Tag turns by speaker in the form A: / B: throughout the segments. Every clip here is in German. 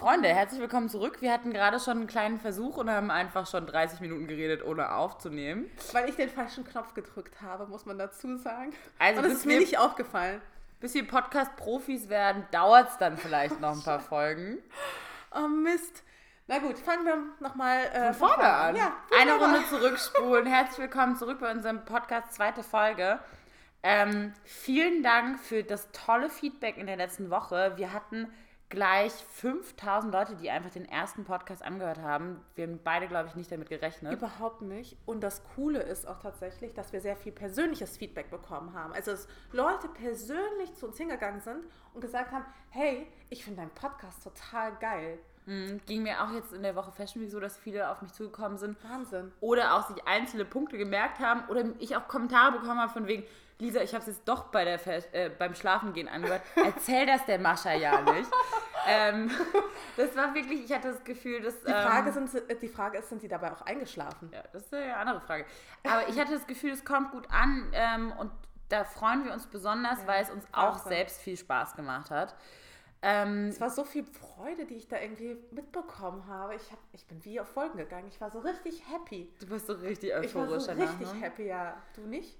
A: Freunde, herzlich willkommen zurück. Wir hatten gerade schon einen kleinen Versuch und haben einfach schon 30 Minuten geredet, ohne aufzunehmen.
B: Weil ich den falschen Knopf gedrückt habe, muss man dazu sagen.
A: Also
B: und
A: bis
B: ist mir nicht aufgefallen.
A: Bis wir Podcast-Profis werden, dauert es dann vielleicht noch ein paar Folgen.
B: Oh Mist. Na gut, fangen wir nochmal äh,
A: Von vorne an.
B: Ja,
A: Eine. Runde zurückspulen. Herzlich willkommen zurück bei unserem Podcast, zweite Folge. Ähm, vielen Dank für das tolle Feedback in der letzten Woche. Wir hatten gleich 5000 Leute, die einfach den ersten Podcast angehört haben. Wir haben beide, glaube ich, nicht damit gerechnet.
B: Überhaupt nicht. Und das Coole ist auch tatsächlich, dass wir sehr viel persönliches Feedback bekommen haben. Also, dass Leute persönlich zu uns hingegangen sind und gesagt haben: Hey, ich finde deinen Podcast total geil.
A: Mhm. Ging mir auch jetzt in der Woche Fashion Week so, dass viele auf mich zugekommen sind
B: Wahnsinn.
A: oder auch sich einzelne Punkte gemerkt haben oder ich auch Kommentare bekommen habe von wegen, Lisa, ich habe es jetzt doch bei der äh, beim Schlafengehen angehört. Erzähl das der Mascha ja nicht. ähm, das war wirklich, ich hatte das Gefühl, dass...
B: Die
A: ähm,
B: Frage, sind, sie- äh, die Frage ist, sind sie dabei auch eingeschlafen?
A: ja, das ist ja eine andere Frage. Aber ich hatte das Gefühl, es kommt gut an ähm, und da freuen wir uns besonders,
B: Ja,
A: weil es uns auch
B: Wahnsinn.
A: selbst viel Spaß gemacht hat. Ähm,
B: Es war so viel Freude, die ich da irgendwie mitbekommen habe. Ich, hab, ich bin wie auf Folgen gegangen. Ich war so richtig happy.
A: du bist so richtig
B: Ich war
A: euphorisch
B: so richtig
A: ne?
B: happy, ja. Du nicht?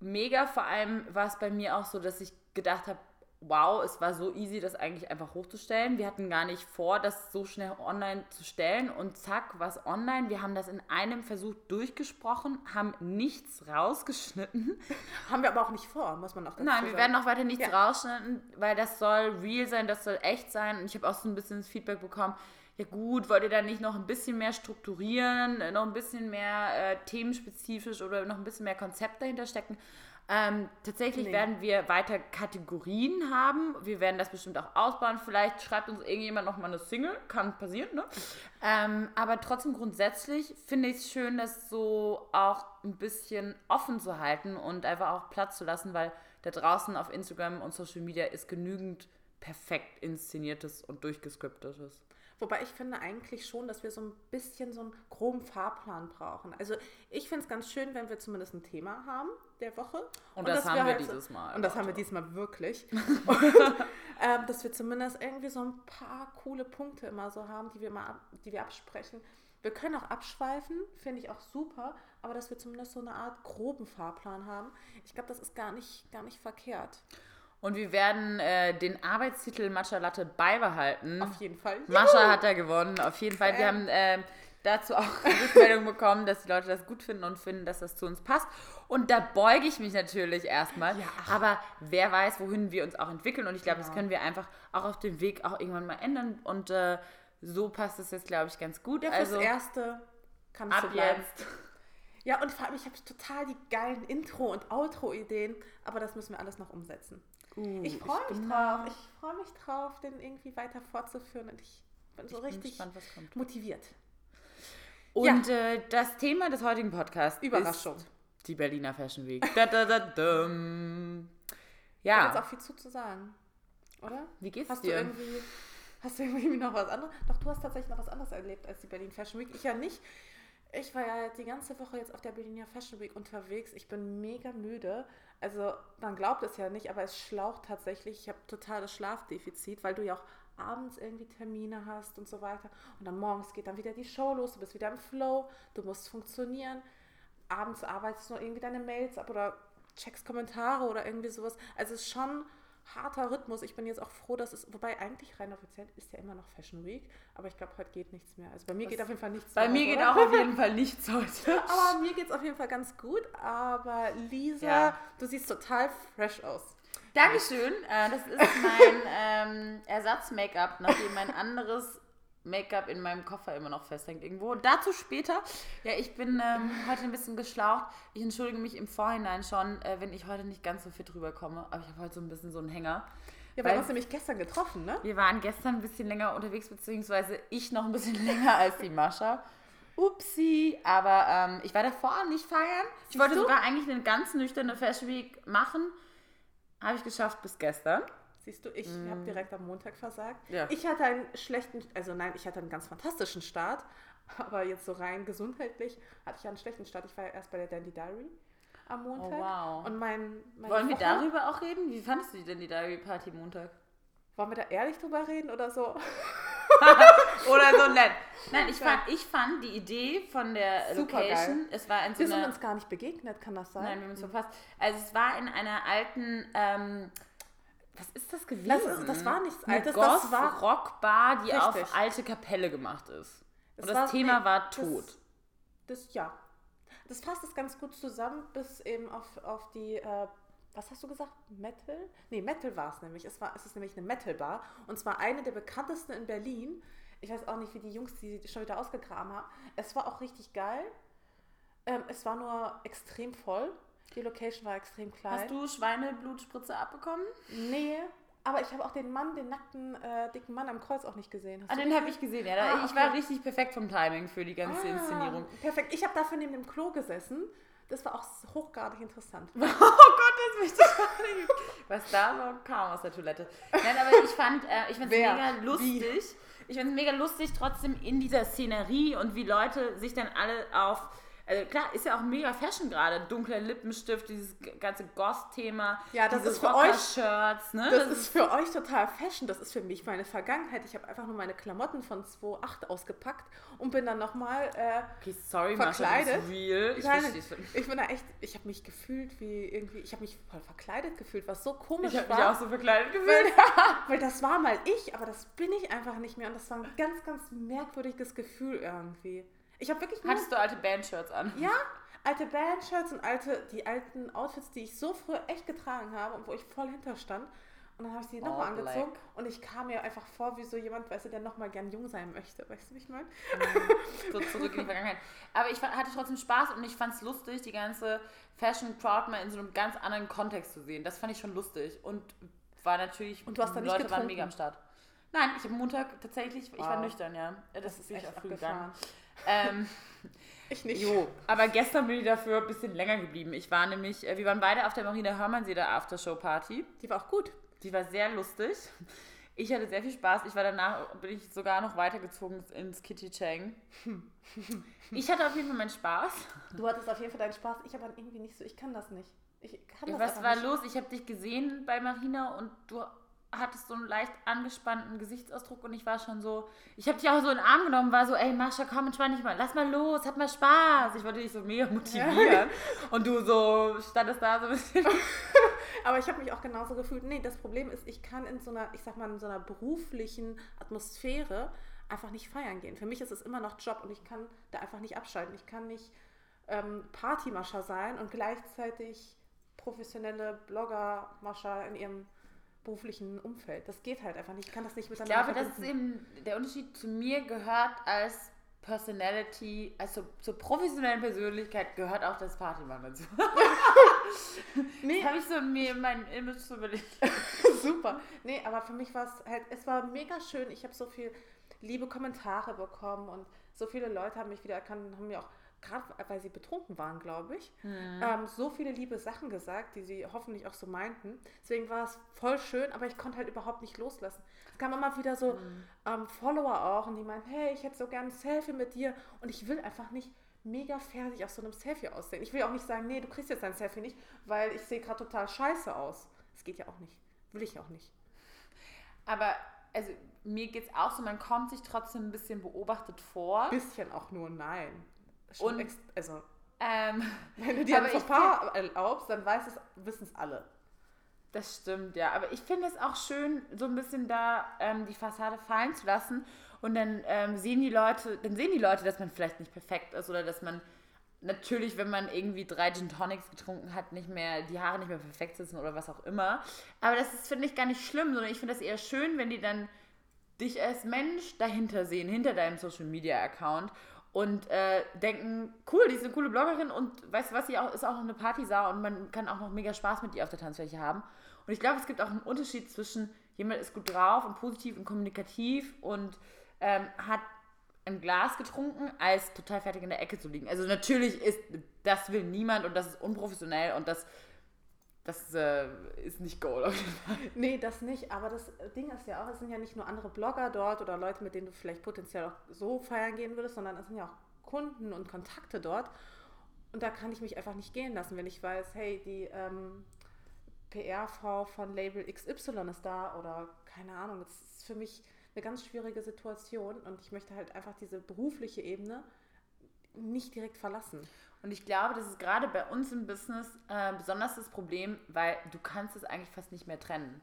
A: Mega. Vor allem war es bei mir auch so, dass ich gedacht habe, wow, es war so easy, das eigentlich einfach hochzustellen. Wir hatten gar nicht vor, das so schnell online zu stellen und zack, war es online. Wir haben das in einem Versuch durchgesprochen, haben nichts rausgeschnitten.
B: Haben wir aber auch nicht vor, muss man auch dazu
A: Nein, wir
B: sagen.
A: werden auch weiter nichts
B: Ja.
A: rausschneiden, weil das soll real sein, das soll echt sein. Und ich habe auch so ein bisschen das Feedback bekommen, ja gut, wollt ihr da nicht noch ein bisschen mehr strukturieren, äh, noch ein bisschen mehr äh, themenspezifisch oder noch ein bisschen mehr Konzept dahinter stecken? Ähm, tatsächlich
B: Nee.
A: werden wir weiter Kategorien haben. Wir werden das bestimmt auch ausbauen. Vielleicht schreibt uns irgendjemand noch mal eine Single. Kann passieren, ne? Ähm, aber trotzdem grundsätzlich finde ich es schön, das so auch ein bisschen offen zu halten und einfach auch Platz zu lassen, weil da draußen auf Instagram und Social Media ist genügend perfekt inszeniertes und durchgescriptetes.
B: Wobei ich finde eigentlich schon, dass wir so ein bisschen so einen groben Fahrplan brauchen. Also ich finde es ganz schön, wenn wir zumindest ein Thema haben der Woche.
A: Und das
B: dass
A: haben wir
B: halt
A: dieses Mal,
B: Und das haben wir diesmal wirklich. und, ähm, dass wir zumindest irgendwie so ein paar coole Punkte immer so haben, die wir, mal ab, die wir absprechen. Wir können auch abschweifen, finde ich auch super, aber dass wir zumindest so eine Art groben Fahrplan haben. Ich glaube, das ist gar nicht, gar nicht verkehrt.
A: Und wir werden äh, den Arbeitstitel Matcha Latte beibehalten.
B: Auf jeden Fall.
A: Mascha hat da gewonnen, auf jeden Fall. Wir
B: Ähm.
A: haben ähm, dazu auch Rückmeldung bekommen, dass die Leute das gut finden und finden, dass das zu uns passt. Und da beuge ich mich natürlich erstmal.
B: Ja.
A: Aber wer weiß, wohin wir uns auch entwickeln. Und ich glaube, das
B: Genau.
A: können wir einfach auch auf dem Weg auch irgendwann mal ändern. Und äh, so passt es jetzt, glaube ich, ganz gut.
B: Ja,
A: also
B: Erste kann es so
A: ab
B: bleiben.
A: jetzt.
B: Ja, und vor allem, ich habe total die geilen Intro- und Outro-Ideen, aber das müssen wir alles noch umsetzen.
A: Uh,
B: ich freue mich
A: bin
B: drauf.
A: da-
B: Ich freue mich drauf, den irgendwie weiter fortzuführen und ich bin so
A: Ich bin
B: richtig
A: gespannt, was kommt.
B: motiviert.
A: Und äh, das Thema des heutigen Podcasts
B: Überraschung.
A: ist die Berliner Fashion Week. Da, da, da, dum.
B: Da
A: Ja,
B: gibt es auch viel zu, zu sagen, oder?
A: wie geht's
B: Hast du
A: dir?
B: irgendwie, hast du irgendwie noch was anderes? Doch, du hast tatsächlich noch was anderes erlebt als die Berlin Fashion Week. Ich ja nicht. Ich war ja die ganze Woche jetzt auf der Berliner Fashion Week unterwegs. Ich bin mega müde. Also, man glaubt es ja nicht, aber es schlaucht tatsächlich. Ich habe totales Schlafdefizit, weil du ja auch abends irgendwie Termine hast und so weiter. Und dann morgens geht dann wieder die Show los. Du bist wieder im Flow. Du musst funktionieren. Abends arbeitest du noch irgendwie deine Mails ab oder checkst Kommentare oder irgendwie sowas. Also, es ist schon harter Rhythmus. Ich bin jetzt auch froh, dass es, wobei eigentlich rein offiziell ist ja immer noch Fashion Week, aber ich glaube, heute geht nichts mehr. Also bei mir
A: Das-
B: geht auf jeden Fall nichts
A: Bei
B: mehr.
A: mir
B: heute,
A: geht
B: oder?
A: auch auf jeden Fall nichts heute.
B: Aber mir geht es auf jeden Fall ganz gut. Aber Lisa,
A: Ja.
B: du siehst total fresh aus.
A: Dankeschön. Äh, das ist mein ähm, Ersatz-Make-up, nachdem mein anderes Make-up in meinem Koffer immer noch festhängt irgendwo. Dazu später. Ja, ich bin ähm, heute ein bisschen geschlaucht. Ich entschuldige mich im Vorhinein schon, äh, wenn ich heute nicht ganz so fit rüberkomme. Aber ich habe heute so ein bisschen so einen Hänger.
B: Ja,
A: Weil-
B: wir haben uns nämlich gestern getroffen, ne?
A: Wir waren gestern ein bisschen länger unterwegs, beziehungsweise ich noch ein bisschen länger als die Mascha. Upsi, aber ähm, ich war davor nicht feiern. Ich wollte sogar eigentlich eine ganz nüchterne Fashion Week machen. Habe ich geschafft bis gestern.
B: Siehst du, ich habe direkt am Montag versagt.
A: Ja.
B: Ich hatte einen schlechten, also nein, ich hatte einen ganz fantastischen Start, aber jetzt so rein gesundheitlich hatte ich einen schlechten Start. Ich war ja erst bei der Dandy Diary am Montag.
A: Oh, wow.
B: Und mein, meine
A: Wollen wir
B: Woche-
A: darüber auch reden? Wie fandest du die Diary Party Montag?
B: Wollen wir da ehrlich drüber reden oder so?
A: Oder so nett. Nein, ich fand, ich fand die Idee von der
B: Super
A: Location, es war in so
B: Wir sind
A: einer...
B: uns gar nicht begegnet, kann das sein?
A: Nein, wir haben uns verpasst. Also es war in einer alten, ähm, was ist das gewesen?
B: Das ist- das war nichts Altes, das war-
A: Goth-Rock-Bar, die auf
B: Richtig.
A: alte Kapelle gemacht ist. Und das
B: war-
A: Thema war
B: das-
A: tot.
B: Das, ja. Das fasst es ganz gut zusammen, bis eben auf, auf die, äh, was hast du gesagt? Metal? Nee, Metal war es nämlich. Es, war, es ist nämlich eine Metal-Bar. Und zwar eine der bekanntesten in Berlin. Ich weiß auch nicht, wie die Jungs die schon wieder ausgegraben haben. Es war auch richtig geil. Ähm, es war nur extrem voll. Die Location war extrem klein.
A: Hast du Schweineblutspritze abbekommen?
B: Nee, aber ich habe auch den Mann, den nackten, äh, dicken Mann am Kreuz auch nicht gesehen. Hast
A: Ah, den habe ich gesehen, ja.
B: Ah,
A: Ich war richtig perfekt vom Timing für die ganze Inszenierung.
B: Ah, perfekt. Ich habe dafür neben dem Klo gesessen. Das war auch hochgradig interessant.
A: Oh Gott, das möchte ich nicht. Was da so kam aus der Toilette. Nein, aber ich fand äh, ich fand es mega lustig. Ich fand es mega lustig, trotzdem in dieser Szenerie und wie Leute sich dann alle auf. Also klar, ist ja auch mega Fashion gerade. Dunkler Lippenstift, dieses ganze Goth-Thema.
B: Ja, das ist für euch-
A: Rocker-Shirts, ne?
B: Das ist für euch total Fashion, das ist für mich meine Vergangenheit. Ich habe einfach nur meine Klamotten von 2.8 ausgepackt und bin dann nochmal. Äh,
A: Okay, sorry, Mascha,
B: verkleidet.
A: bist real. Ich
B: nein, ich bin da echt, ich habe mich gefühlt wie irgendwie, ich habe mich voll verkleidet gefühlt, was so komisch
A: Ich habe
B: war.
A: mich auch so verkleidet gefühlt.
B: weil, weil das war mal ich, aber das bin ich einfach nicht mehr und das war ein ganz, ganz merkwürdiges Gefühl irgendwie. Ich habe wirklich
A: Hattest du alte Bandshirts an?
B: ja, alte Bandshirts und alte, die alten Outfits, die ich so früher echt getragen habe und wo ich voll hinterstand. Und dann habe ich sie nochmal
A: All
B: angezogen und ich kam mir einfach vor wie so jemand, weißt du, der nochmal gern jung sein möchte. Weißt du, wie ich meine?
A: so zurück in die Vergangenheit. Aber ich hatte trotzdem Spaß und ich fand es lustig, die ganze Fashion Crowd mal in so einem ganz anderen Kontext zu sehen. Das fand ich schon lustig und war natürlich.
B: Und du hast da
A: die
B: nicht
A: Leute waren
B: getrunken?
A: mega am Start. Nein, ich habe Montag tatsächlich, ich war nüchtern, ja. Ja, Das, ist
B: echt
A: echt früh
B: abgefahren.
A: gegangen. Ähm,
B: Ich nicht.
A: jo, aber gestern bin ich dafür ein bisschen länger geblieben. Ich war nämlich, äh, wir waren beide auf der Marina Hörmannsee der Aftershow-Party.
B: Die war auch gut.
A: Die war sehr lustig. Ich hatte sehr viel Spaß. Ich war danach, bin ich sogar noch weitergezogen ins Kitty Chang. Ich hatte auf jeden Fall meinen Spaß.
B: Du hattest auf jeden Fall deinen Spaß. Ich aber irgendwie nicht so. Ich kann das nicht. Ich kann
A: Ja,
B: das
A: was war
B: nicht.
A: los? Ich habe dich gesehen bei Marina und du hattest so einen leicht angespannten Gesichtsausdruck und ich war schon so, ich habe dich auch so in den Arm genommen, war so, ey Mascha, komm, entspann dich mal, lass mal los, hab mal Spaß. Ich wollte dich so mega motivieren und du so standest da so ein bisschen.
B: Aber ich habe mich auch genauso gefühlt. Nee, das Problem ist, ich kann in so einer, ich sag mal, in so einer beruflichen Atmosphäre einfach nicht feiern gehen. Für mich ist es immer noch Job und ich kann da einfach nicht abschalten. Ich kann nicht ähm, Partymascher sein und gleichzeitig professionelle Blogger-Mascher in ihrem beruflichen Umfeld. Das geht halt einfach nicht. Ich kann das nicht
A: Ich
B: miteinander
A: glaube, das ist
B: verbinden.
A: eben der Unterschied zu mir gehört als Personality, also zur professionellen Persönlichkeit gehört auch das Partymann dazu.
B: Nee,
A: Habe ich so mir mein Image so überlegt.
B: Super. Nee, aber für mich war es halt, es war mega schön. Ich habe so viel liebe Kommentare bekommen und so viele Leute haben mich wieder erkannt und haben mir auch, gerade weil sie betrunken waren, glaube ich, ähm, so viele liebe Sachen gesagt, die sie hoffentlich auch so meinten. Deswegen war es voll schön, aber ich konnte halt überhaupt nicht loslassen. Es kamen immer wieder so ähm, Follower auch und die meinten, hey, ich hätte so gerne ein Selfie mit dir und ich will einfach nicht mega fertig auf so einem Selfie aussehen. Ich will auch nicht sagen, nee, du kriegst jetzt dein Selfie nicht, weil ich sehe gerade total scheiße aus. Das geht ja auch nicht. Will ich auch nicht.
A: Aber also mir geht es auch so, man kommt sich trotzdem ein bisschen beobachtet vor.
B: Bisschen auch nur nein.
A: Und-
B: also,
A: Ähm,
B: wenn du dir
A: Aber
B: ein Fauxpas erlaubst, dann weiß es, wissen es alle.
A: das stimmt, ja. Aber ich finde es auch schön, so ein bisschen da ähm, die Fassade fallen zu lassen. Und dann ähm, sehen die Leute, dann sehen die Leute, dass man vielleicht nicht perfekt ist oder dass man natürlich, wenn man irgendwie drei Gin Tonics getrunken hat, nicht mehr, die Haare nicht mehr perfekt sitzen oder was auch immer. Aber das ist, finde ich, gar nicht schlimm, sondern ich finde das eher schön, wenn die dann dich als Mensch dahinter sehen, hinter deinem Social Media Account und äh, denken, cool, die ist eine coole Bloggerin und weißt du was, sie auch, ist auch noch eine Partysau und man kann auch noch mega Spaß mit ihr auf der Tanzfläche haben. Und ich glaube, es gibt auch einen Unterschied zwischen jemand ist gut drauf und positiv und kommunikativ und ähm, hat ein Glas getrunken, als total fertig in der Ecke zu liegen. Also natürlich ist, das will niemand und das ist unprofessionell und das, das äh, ist nicht Goal auf jeden Fall.
B: Nee, das nicht. Aber das Ding ist ja auch, es sind ja nicht nur andere Blogger dort oder Leute, mit denen du vielleicht potenziell auch so feiern gehen würdest, sondern es sind ja auch Kunden und Kontakte dort. Und da kann ich mich einfach nicht gehen lassen, wenn ich weiß, hey, die ähm, PR-Frau von Label XY ist da oder keine Ahnung. Das ist für mich, eine ganz schwierige Situation und ich möchte halt einfach diese berufliche Ebene nicht direkt verlassen.
A: Und ich glaube, das ist gerade bei uns im Business äh, besonders das Problem, weil du kannst es eigentlich fast nicht mehr trennen.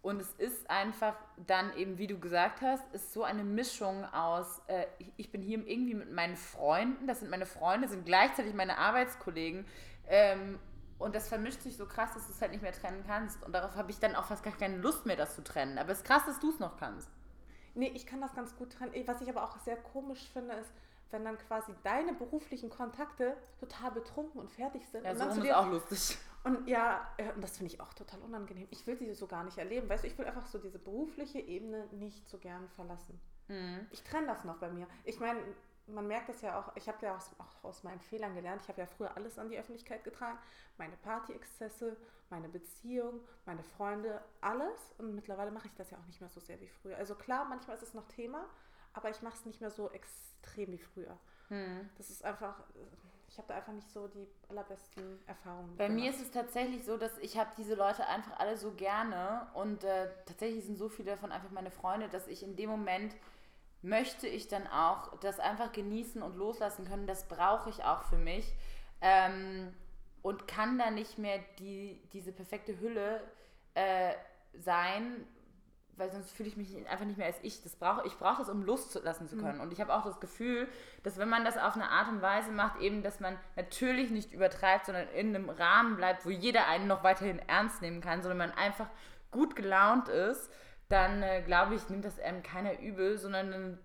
A: Und es ist einfach dann eben, wie du gesagt hast, ist so eine Mischung aus, äh, ich bin hier irgendwie mit meinen Freunden, das sind meine Freunde, sind gleichzeitig meine Arbeitskollegen. Ähm, und das vermischt sich so krass, dass du es halt nicht mehr trennen kannst. Und darauf habe ich dann auch fast gar keine Lust mehr, das zu trennen. Aber es ist krass, dass du es noch kannst.
B: Nee, ich kann das ganz gut trennen. Was ich aber auch sehr komisch finde, ist, wenn dann quasi deine beruflichen Kontakte total betrunken und fertig sind.
A: Ja,
B: und
A: so
B: dann
A: ist auch lustig.
B: Und ja, äh, und das finde ich auch total unangenehm. Ich will sie so gar nicht erleben. Weißt du, ich will einfach so diese berufliche Ebene nicht so gern verlassen. Mhm. Ich trenne das noch bei mir. Ich meine, man merkt das ja auch, ich habe ja auch aus meinen Fehlern gelernt. Ich habe ja früher alles an die Öffentlichkeit getragen. Meine Party-Exzesse, meine Beziehung, meine Freunde, alles. Und mittlerweile mache ich das ja auch nicht mehr so sehr wie früher. Also klar, manchmal ist es noch Thema, aber ich mache es nicht mehr so extrem wie früher. Hm. Das ist einfach, ich habe da einfach nicht so die allerbesten Erfahrungen.
A: Bei gemacht. mir ist es tatsächlich so, dass ich habe diese Leute einfach alle so gerne und äh, tatsächlich sind so viele davon einfach meine Freunde, dass ich in dem Moment möchte ich dann auch das einfach genießen und loslassen können. Das brauche ich auch für mich. Ähm, und kann da nicht mehr die, diese perfekte Hülle äh, sein, weil sonst fühle ich mich einfach nicht mehr als ich. Das brauche, ich brauche es, um Lust lassen zu können. Mhm. Und ich habe auch das Gefühl, dass wenn man das auf eine Art und Weise macht, eben, dass man natürlich nicht übertreibt, sondern in einem Rahmen bleibt, wo jeder einen noch weiterhin ernst nehmen kann, sondern man einfach gut gelaunt ist, dann äh, glaube ich, nimmt das einem keiner übel, sondern dann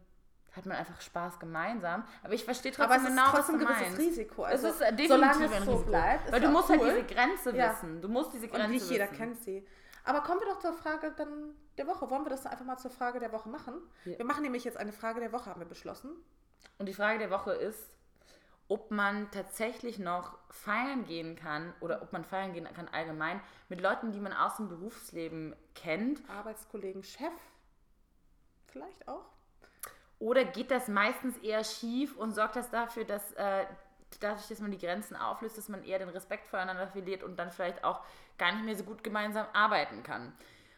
A: hat man einfach Spaß gemeinsam. Aber ich verstehe trotzdem
B: Aber es
A: genau,
B: ist trotzdem was du ein gewisses meinst. Risiko.
A: Also, es ist definitiv ein Risiko. So bleibt,
B: weil du musst halt cool. halt diese Grenze ja. wissen. Du musst diese Grenze Und nicht jeder kennt sie. Aber kommen wir doch zur Frage dann der Woche. Wollen wir das einfach mal zur Frage der Woche machen? Ja. Wir machen nämlich jetzt eine Frage der Woche, haben wir beschlossen.
A: Und die Frage der Woche ist, ob man tatsächlich noch feiern gehen kann oder ob man feiern gehen kann allgemein mit Leuten, die man aus dem Berufsleben kennt.
B: Arbeitskollegen, Chef, vielleicht auch.
A: Oder geht das meistens eher schief und sorgt das dafür, dass äh, dadurch, dass man die Grenzen auflöst, dass man eher den Respekt voreinander verliert und dann vielleicht auch gar nicht mehr so gut gemeinsam arbeiten kann.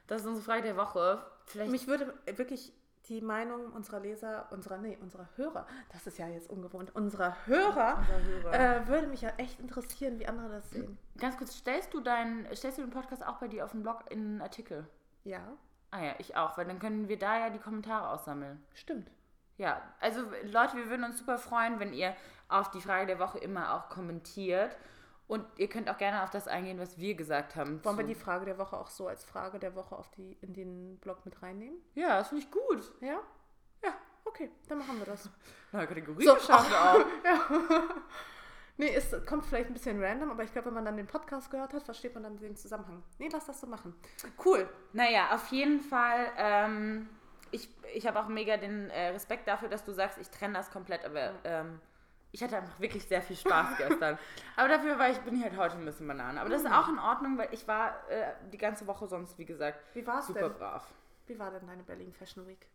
A: Das ist unsere Frage der Woche.
B: Vielleicht Mich würde wirklich die Meinung unserer Leser, unserer, nee, unserer Hörer, das ist ja jetzt ungewohnt, unserer Hörer, Hörer. Äh, würde mich ja echt interessieren, wie andere das sehen.
A: Ganz kurz, stellst du deinen, stellst du den Podcast auch bei dir auf dem Blog in einen Artikel?
B: Ja.
A: Ah ja, ich auch, weil dann können wir da ja die Kommentare aussammeln.
B: Stimmt.
A: Ja, also Leute, wir würden uns super freuen, wenn ihr auf die Frage der Woche immer auch kommentiert. Und ihr könnt auch gerne auf das eingehen, was wir gesagt haben.
B: Wollen wir die Frage der Woche auch so als Frage der Woche auf die, in den Blog mit reinnehmen?
A: Ja, das finde ich gut.
B: Ja? Ja, okay, dann machen wir das.
A: Na, Kategorie so, geschafft auch.
B: ja. Nee, es kommt vielleicht ein bisschen random, aber ich glaube, wenn man dann den Podcast gehört hat, versteht man dann den Zusammenhang. Nee, lass das so machen.
A: Cool. Naja, auf jeden Fall. Ähm, ich, ich habe auch mega den äh, Respekt dafür, dass du sagst, ich trenne das komplett, aber ähm, ich hatte einfach wirklich sehr viel Spaß gestern. Aber dafür war ich, bin ich halt heute ein bisschen Banane. Aber das ist mhm. auch in Ordnung, weil ich war äh, die ganze Woche sonst, wie gesagt,
B: wie war's
A: super
B: denn?
A: brav.
B: Wie war denn deine Berlin Fashion Week?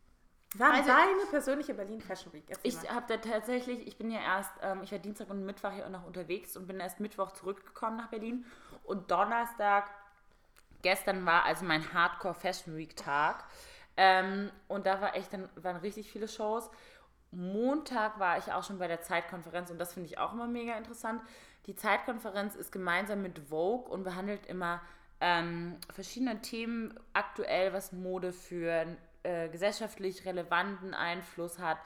A: War also, deine persönliche Berlin Fashion Week? Erzähl ich habe da tatsächlich, ich bin ja erst, ähm, ich war Dienstag und Mittwoch hier auch noch unterwegs und bin erst Mittwoch zurückgekommen nach Berlin. Und Donnerstag, gestern war also mein Hardcore Fashion Week Tag. Ähm, und da war echt, dann waren richtig viele Shows. Montag war ich auch schon bei der Zeitkonferenz und das finde ich auch immer mega interessant. Die Zeitkonferenz ist gemeinsam mit Vogue und behandelt immer ähm, verschiedene Themen aktuell, was Mode für äh, gesellschaftlich relevanten Einfluss hat,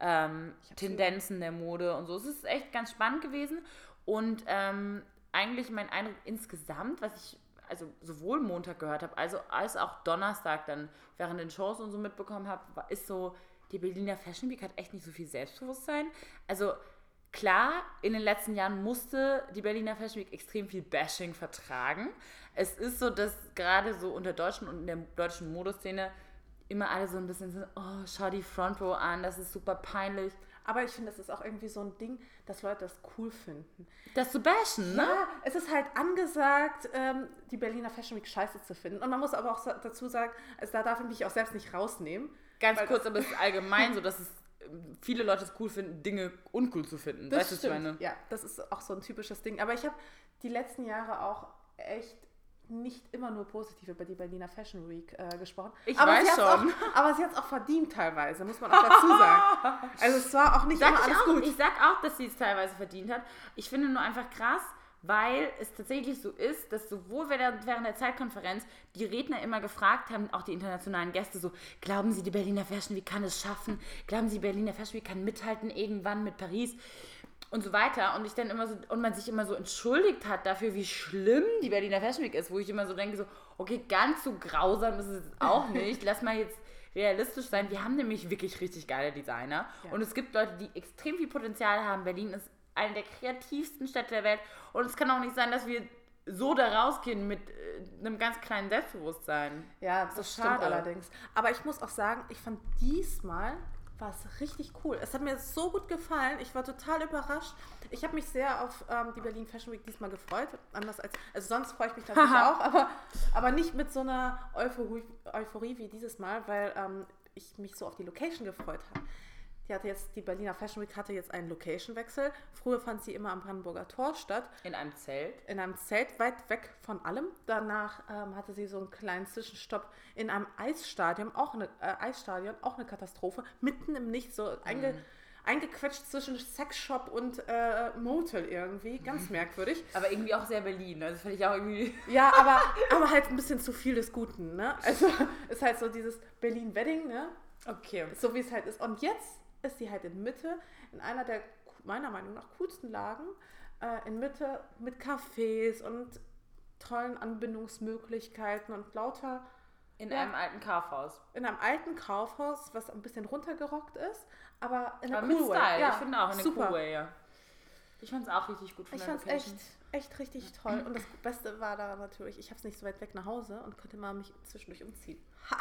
A: ähm, Tendenzen der Mode und so. Es ist echt ganz spannend gewesen und ähm, eigentlich mein Eindruck insgesamt, was ich also sowohl Montag gehört habe, also als auch Donnerstag dann während den Shows und so mitbekommen habe, ist so, die Berliner Fashion Week hat echt nicht so viel Selbstbewusstsein. Also klar, in den letzten Jahren musste die Berliner Fashion Week extrem viel Bashing vertragen. Es ist so, dass gerade so unter Deutschen und in der deutschen Modeszene immer alle so ein bisschen so, oh, schau die Front Row an, das ist super peinlich.
B: Aber ich finde, das ist auch irgendwie so ein Ding, dass Leute das cool finden.
A: Das zu bashen, ne?
B: Ja, es ist halt angesagt, ähm, die Berliner Fashion Week scheiße zu finden. Und man muss aber auch dazu sagen, also da darf ich mich auch selbst nicht rausnehmen.
A: Ganz kurz, aber es ist allgemein so, dass es ähm, viele Leute es cool finden, Dinge uncool zu finden.
B: Das weißt stimmt. meine? Ja, das ist auch so ein typisches Ding. Aber ich habe die letzten Jahre auch echt nicht immer nur positiv über die Berliner Fashion Week äh, gesprochen.
A: Ich
B: aber
A: weiß schon.
B: Auch, aber sie hat es auch verdient teilweise, muss man auch dazu sagen. Also es war auch nicht
A: Sag
B: immer
A: ich,
B: alles
A: auch,
B: gut.
A: ich sag auch, dass sie es teilweise verdient hat. Ich finde nur einfach krass, weil es tatsächlich so ist, dass sowohl während der Zeitkonferenz die Redner immer gefragt haben, auch die internationalen Gäste so, glauben Sie, die Berliner Fashion Week kann es schaffen? Glauben Sie, die Berliner Fashion Week kann mithalten irgendwann mit Paris? Und so weiter. Und ich dann immer so, und man sich immer so entschuldigt hat dafür, wie schlimm die Berliner Fashion Week ist, wo ich immer so denke, so, okay, ganz so grausam ist es auch nicht. Lass mal jetzt realistisch sein. Wir haben nämlich wirklich richtig geile Designer.
B: Ja.
A: Und es gibt Leute, die extrem viel Potenzial haben. Berlin ist eine der kreativsten Städte der Welt. Und es kann auch nicht sein, dass wir so da rausgehen mit äh, einem ganz kleinen Selbstbewusstsein.
B: Ja, das,
A: ist
B: stimmt
A: schade.
B: allerdings. Aber ich muss auch sagen, ich fand diesmal war es richtig cool. Es hat mir so gut gefallen. Ich war total überrascht. Ich habe mich sehr auf ähm, die Berlin Fashion Week diesmal gefreut. Anders als, also sonst freue ich mich natürlich auch, aber, aber nicht mit so einer Euphorie, Euphorie wie dieses Mal, weil ähm, ich mich so auf die Location gefreut habe. Die hatte jetzt, die Berliner Fashion Week hatte jetzt einen Location-Wechsel. Früher fand sie immer am Brandenburger Tor statt
A: In einem Zelt.
B: in einem Zelt weit weg von allem. Danach ähm, hatte sie so einen kleinen Zwischenstopp in einem Eisstadion, auch eine äh, Eisstadion, auch eine Katastrophe, mitten im Nichts, so einge, eingequetscht zwischen Sexshop und äh, Motel irgendwie, ganz merkwürdig.
A: Aber irgendwie auch sehr Berlin. Also finde ich auch irgendwie.
B: Ja, aber, aber halt ein bisschen zu viel des Guten, ne? Also ist halt so dieses Berlin-Wedding, ne?
A: Okay.
B: So wie es halt ist. Und jetzt ist sie halt in Mitte, in einer der meiner Meinung nach coolsten Lagen, äh, in Mitte mit Cafés und tollen Anbindungsmöglichkeiten und lauter
A: In
B: Ja.
A: einem alten Kaufhaus.
B: in einem alten Kaufhaus, was ein bisschen runtergerockt ist, aber in
A: Aber
B: einer
A: mit
B: cool
A: Style.
B: Ja,
A: ich finde auch in
B: super.
A: cool way, ja. Ich fand es auch richtig gut von
B: Ich fand es echt, echt richtig toll. Und das Beste war da natürlich, ich habe es nicht so weit weg nach Hause und konnte mal mich zwischendurch umziehen. Ha!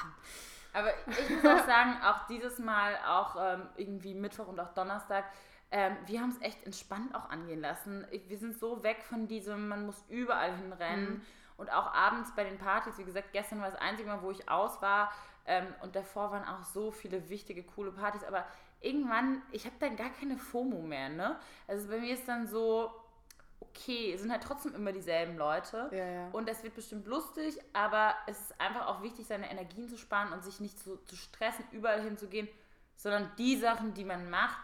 A: Aber ich muss auch sagen, auch dieses Mal, auch ähm, irgendwie Mittwoch und auch Donnerstag, ähm, wir haben es echt entspannt auch angehen lassen. Wir sind so weg von diesem, man muss überall hinrennen.
B: Mhm.
A: Und auch abends bei den Partys, wie gesagt, gestern war das einzige Mal, wo ich aus war. Ähm, und davor waren auch so viele wichtige, coole Partys. Aber irgendwann, ich habe dann gar keine FOMO mehr, ne? Also bei mir ist dann so, okay, es sind halt trotzdem immer dieselben Leute.
B: Ja, ja.
A: Und es wird bestimmt lustig, aber es ist einfach auch wichtig, seine Energien zu sparen und sich nicht so zu stressen, überall hinzugehen, sondern die Sachen, die man macht,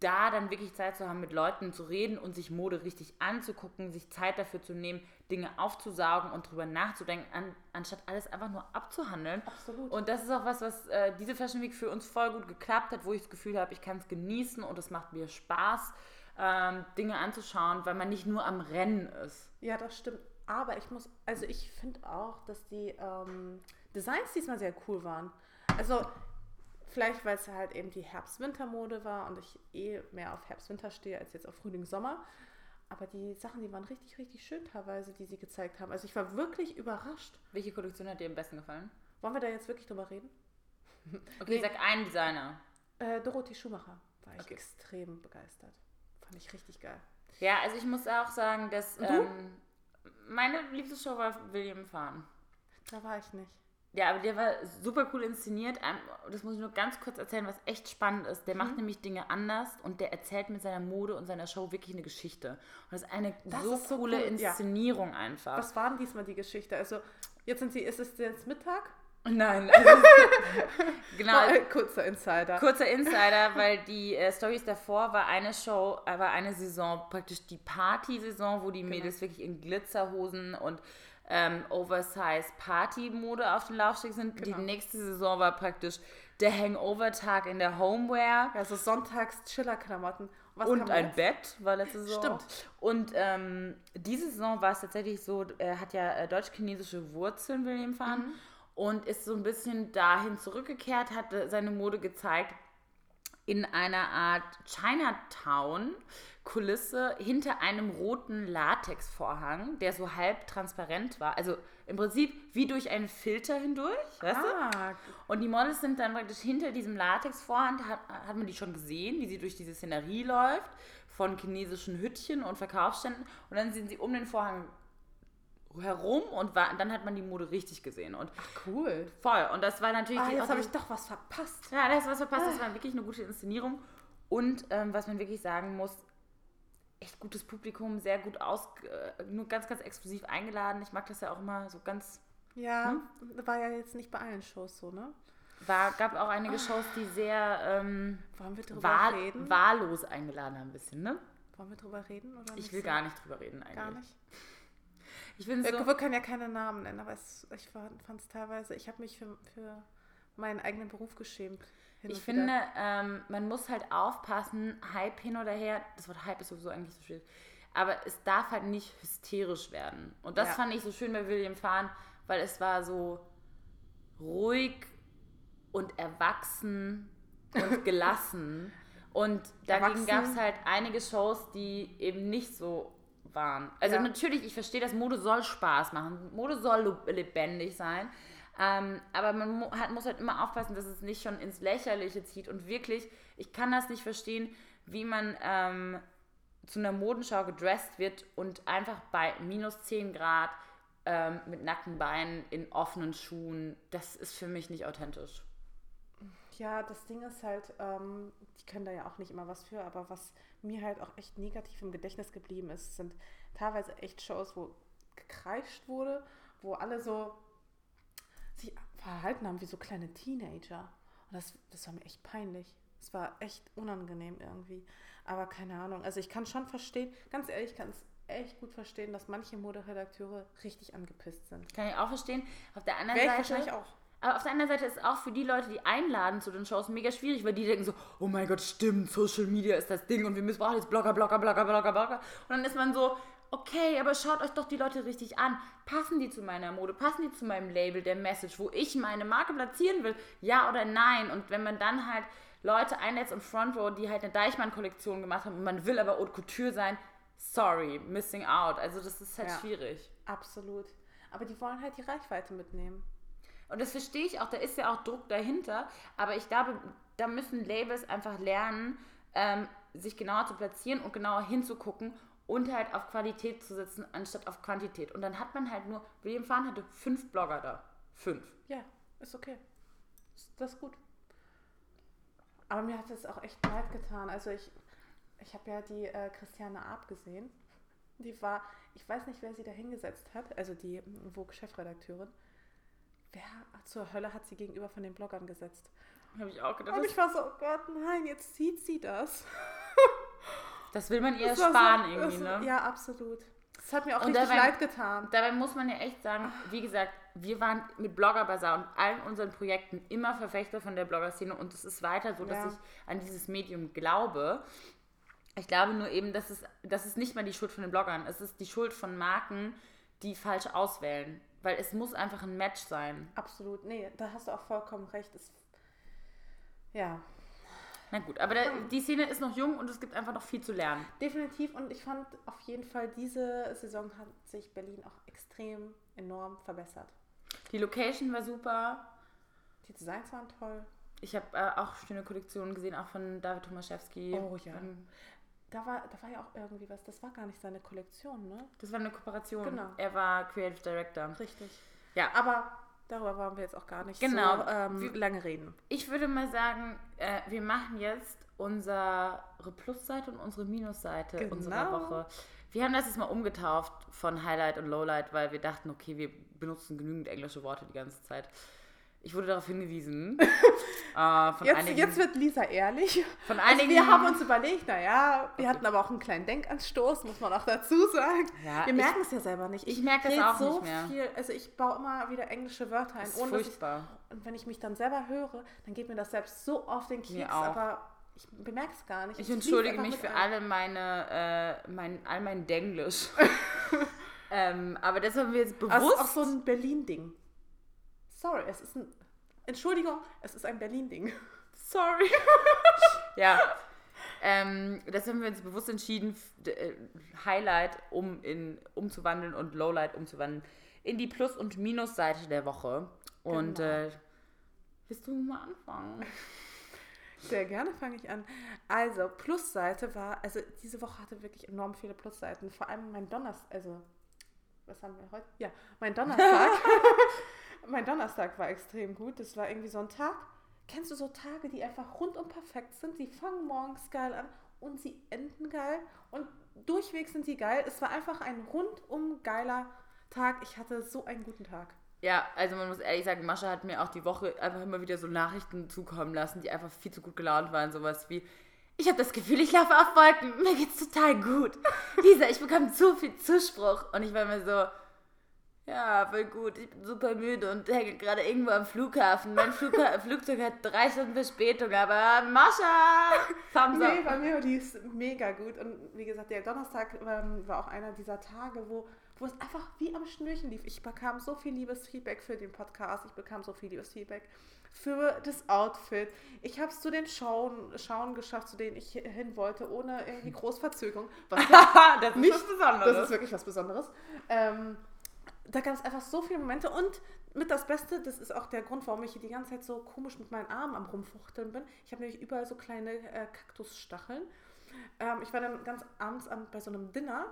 A: da dann wirklich Zeit zu haben, mit Leuten zu reden und sich Mode richtig anzugucken, sich Zeit dafür zu nehmen, Dinge aufzusaugen und drüber nachzudenken, an, anstatt alles einfach nur abzuhandeln.
B: Absolut.
A: Und das ist auch was, was äh, diese Fashion Week für uns voll gut geklappt hat, wo ich das Gefühl habe, ich kann es genießen und es macht mir Spaß, ähm, Dinge anzuschauen, weil man nicht nur am Rennen ist.
B: Ja, das stimmt. Aber ich muss, also ich finde auch, dass die ähm, Designs diesmal sehr cool waren. Also vielleicht, weil es halt eben die Herbst-Winter-Mode war und ich eh mehr auf Herbst-Winter stehe als jetzt auf Frühling-Sommer. Aber die Sachen, die waren richtig, richtig schön teilweise, die sie gezeigt haben. Also ich war wirklich überrascht.
A: Welche Kollektion hat dir am besten gefallen?
B: Wollen wir da jetzt wirklich drüber reden?
A: Okay,
B: Nee.
A: sag einen Designer.
B: Äh, Dorothy Schumacher war ich
A: Okay.
B: extrem begeistert. Fand ich richtig geil.
A: Ja, also ich muss auch sagen, dass ähm, meine Lieblingsshow war William Farn.
B: Da war ich nicht.
A: Ja, aber der war super cool inszeniert. Ähm, Das muss ich nur ganz kurz erzählen, was echt spannend ist. Der
B: Mhm.
A: macht nämlich Dinge anders und der erzählt mit seiner Mode und seiner Show wirklich eine Geschichte. Und das ist eine
B: Das
A: so
B: ist so
A: coole
B: cool, ja.
A: Inszenierung einfach.
B: Was war denn diesmal die Geschichte? Also, jetzt sind sie, ist es jetzt Mittag?
A: Nein, also genau.
B: Äh, kurzer Insider.
A: Kurzer Insider, weil die äh, Stories davor war eine Show, äh, war eine Saison, praktisch die Party-Saison, wo die
B: Genau.
A: Mädels wirklich in Glitzerhosen und ähm, Oversize Party-Mode auf dem Laufsteg sind.
B: Genau.
A: Die nächste Saison war praktisch der Hangover-Tag in der Homeware.
B: Ja, so sonntags Chiller-Klamotten. Was
A: Und ein
B: jetzt?
A: Bett war letzte Saison.
B: Stimmt.
A: Und ähm, diese Saison war es tatsächlich so, er hat ja äh, deutsch-chinesische Wurzeln, William Farn,
B: Mhm.
A: Und ist so ein bisschen dahin zurückgekehrt, hat äh, seine Mode gezeigt in einer Art Chinatown-Kulisse hinter einem roten Latexvorhang, der so halb transparent war. Also im Prinzip wie durch einen Filter hindurch, weißt du?
B: Ah,
A: Und die Models sind dann praktisch hinter diesem Latexvorhang, hat, hat man die schon gesehen, wie sie durch diese Szenerie läuft, von chinesischen Hüttchen und Verkaufsständen. Und dann sind sie um den Vorhang herum und war, dann hat man die Mode richtig gesehen. Und
B: cool.
A: voll. Und das war natürlich
B: Ah, jetzt habe ich doch was verpasst.
A: ja, das ist was verpasst. Das war wirklich eine gute Inszenierung. Und ähm, was man wirklich sagen muss, echt gutes Publikum, sehr gut aus, äh, nur ganz, ganz exklusiv eingeladen. Ich mag das ja auch immer so ganz.
B: Ja, hm? war ja jetzt nicht bei allen Shows so, ne?
A: War, gab auch einige Shows, die sehr ähm,
B: Wollen wir drüber
A: wahl,
B: reden?
A: wahllos eingeladen haben, ein bisschen, ne?
B: Wollen wir drüber reden? Oder
A: Ich will
B: so?
A: gar nicht drüber reden eigentlich.
B: Gar nicht.
A: Ich bin
B: Wir,
A: so,
B: wir können ja keine Namen nennen, aber es, ich fand es teilweise, ich habe mich für, für meinen eigenen Beruf geschämt.
A: ich finde, ähm, man muss halt aufpassen, Hype hin oder her, das Wort Hype ist sowieso eigentlich so schwierig, aber es darf halt nicht hysterisch werden. Und das
B: Ja.
A: fand ich so schön bei William Fahren, weil es war so ruhig und erwachsen und gelassen. Und dagegen gab es halt einige Shows, die eben nicht so waren. Also
B: Ja.
A: natürlich, ich verstehe, dass Mode soll Spaß machen. Mode soll lebendig sein. Ähm, aber man mu hat, muss halt immer aufpassen, dass es nicht schon ins Lächerliche zieht. Und wirklich, ich kann das nicht verstehen, wie man ähm, zu einer Modenschau gedresst wird und einfach bei minus 10 Grad ähm, mit nackten Beinen in offenen Schuhen. Das ist für mich nicht authentisch.
B: Ja, das Ding ist halt, ähm, die können da ja auch nicht immer was für, aber was mir halt auch echt negativ im Gedächtnis geblieben ist, sind teilweise echt Shows, wo gekreischt wurde, wo alle so sich verhalten haben wie so kleine Teenager. Und das, das war mir echt peinlich. Es war echt unangenehm irgendwie. Aber keine Ahnung. Also ich kann schon verstehen, ganz ehrlich, ich kann es echt gut verstehen, dass manche Moderedakteure richtig angepisst sind.
A: Kann ich auch verstehen. Auf der anderen
B: ich
A: Seite.
B: wahrscheinlich auch.
A: Aber auf der anderen Seite ist es auch für die Leute, die einladen zu den Shows, mega schwierig, weil die denken so, oh mein Gott, stimmt, Social Media ist das Ding und wir müssen brauchen jetzt Blogger, Blogger, Blogger, Blogger, Blogger. Und dann ist man so, okay, aber schaut euch doch die Leute richtig an. Passen die zu meiner Mode? Passen die zu meinem Label, der Message, wo ich meine Marke platzieren will? Ja oder nein? Und wenn man dann halt Leute einlädt im Front Row, die halt eine Deichmann-Kollektion gemacht haben und man will aber Haute Couture sein, sorry, missing out. Also das ist halt
B: Ja.
A: schwierig.
B: Absolut. Aber die wollen halt die Reichweite mitnehmen.
A: Und das verstehe ich auch, da ist ja auch Druck dahinter. Aber ich glaube, da müssen Labels einfach lernen, ähm, sich genauer zu platzieren und genauer hinzugucken und halt auf Qualität zu setzen, anstatt auf Quantität. Und dann hat man halt nur, William Farn hatte fünf Blogger da. Fünf.
B: Ja, ist okay. Ist- Das gut. Aber mir hat es auch echt leid getan. Also ich, ich habe ja die äh, Christiane Arp gesehen. Die war, ich weiß nicht, wer sie da hingesetzt hat, also die Vogue-Chefredakteurin. Wer zur Hölle hat sie gegenüber von den Bloggern gesetzt?
A: Habe ich auch gedacht.
B: Und ich war so, oh Gott, nein, jetzt sieht sie das.
A: das will man ihr
B: Das
A: sparen
B: so,
A: irgendwie,
B: das-
A: ne?
B: Ja, absolut. Das hat mir auch
A: Und
B: richtig
A: dabei-
B: leid getan.
A: Dabei muss man ja echt sagen, wie gesagt, wir waren mit Blogger Bazaar und allen unseren Projekten immer Verfechter von der Blogger-Szene und es ist weiter so, dass
B: Ja.
A: ich an dieses Medium glaube. Ich glaube nur eben, dass es, das ist nicht mal die Schuld von den Bloggern, es ist die Schuld von Marken, die falsch auswählen. Weil es muss einfach ein Match sein.
B: Absolut. Nee, da hast du auch vollkommen recht. Es, ja,
A: Na gut, aber der, die Szene ist noch jung und es gibt einfach noch viel zu lernen.
B: Definitiv und ich fand auf jeden Fall, diese Saison hat sich Berlin auch extrem enorm verbessert.
A: Die Location war super.
B: Die Designs waren toll.
A: Ich habe äh, auch schöne Kollektionen gesehen, auch von David Tomaszewski.
B: Oh ja. Da war, da war ja auch irgendwie was, das war gar nicht seine Kollektion, ne?
A: Das war eine Kooperation.
B: Genau.
A: Er war Creative Director.
B: Richtig.
A: Ja.
B: Aber darüber wollen wir jetzt auch gar nicht
A: Genau.
B: so ähm, lange reden.
A: Ich würde mal sagen, äh, wir machen jetzt unsere Plusseite und unsere Minusseite
B: Genau.
A: unserer Woche. Wir haben das jetzt mal umgetauft von Highlight und Lowlight, weil wir dachten, okay, wir benutzen genügend englische Worte die ganze Zeit. Ich wurde darauf hingewiesen. äh, von
B: Jetzt,
A: einigen,
B: jetzt wird Lisa ehrlich.
A: von
B: Also
A: einigen
B: wir haben uns überlegt, naja, wir hatten aber auch einen kleinen Denkanstoß, muss man auch dazu sagen.
A: Ja,
B: wir
A: ich-
B: merken es ja selber nicht.
A: ich merke das
B: red
A: auch
B: so
A: nicht mehr.
B: Viel, also ich baue immer wieder englische Wörter ein,
A: das ist
B: ohne dass ich
A: furchtbar.
B: Und wenn ich mich dann selber höre, dann geht mir das selbst so auf den Keks, aber ich bemerke es gar nicht.
A: Ich
B: Es
A: entschuldige mich für alle meine, äh, mein, all mein Denglisch. ähm, aber das haben wir jetzt
B: es
A: bewusst.
B: ist auch so ein Berlin-Ding. Sorry, es ist ein. Entschuldigung, es ist ein Berlin-Ding.
A: Sorry. ja. Ähm, das haben wir uns bewusst entschieden, äh, Highlight um in, umzuwandeln und Lowlight umzuwandeln in die Plus- und Minusseite der Woche. Und
B: Genau.
A: äh, willst du mal anfangen?
B: Sehr gerne fange ich an. Also, Plusseite war, also diese Woche hatte wirklich enorm viele Plusseiten. Vor allem mein Donnerstag, also, was haben wir heute? Ja, mein Donnerstag. Mein Donnerstag war extrem gut. Das war irgendwie so ein Tag. Kennst du so Tage, die einfach rundum perfekt sind? Die fangen morgens geil an und sie enden geil. Und durchweg sind die geil. Es war einfach ein rundum geiler Tag. Ich hatte so einen guten Tag.
A: Ja, also man muss ehrlich sagen, Mascha hat mir auch die Woche einfach immer wieder so Nachrichten zukommen lassen, die einfach viel zu gut gelaunt waren. Sowas wie, ich habe das Gefühl, ich laufe auf Wolken, mir geht's total gut. Lisa, ich bekomme zu viel Zuspruch. Und ich war mir so, ja, voll gut, ich bin super müde und hänge gerade irgendwo am Flughafen. Mein Flugha Flugzeug hat drei Stunden Verspätung, aber Mascha,
B: thumbs up. Nee, bei mir die ist mega gut. Und wie gesagt, der Donnerstag ähm, war auch einer dieser Tage, wo wo es einfach wie am Schnürchen lief. Ich bekam so viel liebes Feedback für den Podcast, ich bekam so viel liebes Feedback für das Outfit. Ich habe es zu den Schauen, Schauen geschafft, zu denen ich hin wollte, ohne irgendwie Großverzögerung. Was das ist nicht, was Besonderes. Das ist wirklich was Besonderes. Ähm, da gab es einfach so viele Momente und mit das Beste, das ist auch der Grund, warum ich hier die ganze Zeit so komisch mit meinen Armen am rumfuchteln bin. Ich habe nämlich überall so kleine äh, Kaktusstacheln. Ähm, ich war dann ganz abends bei so einem Dinner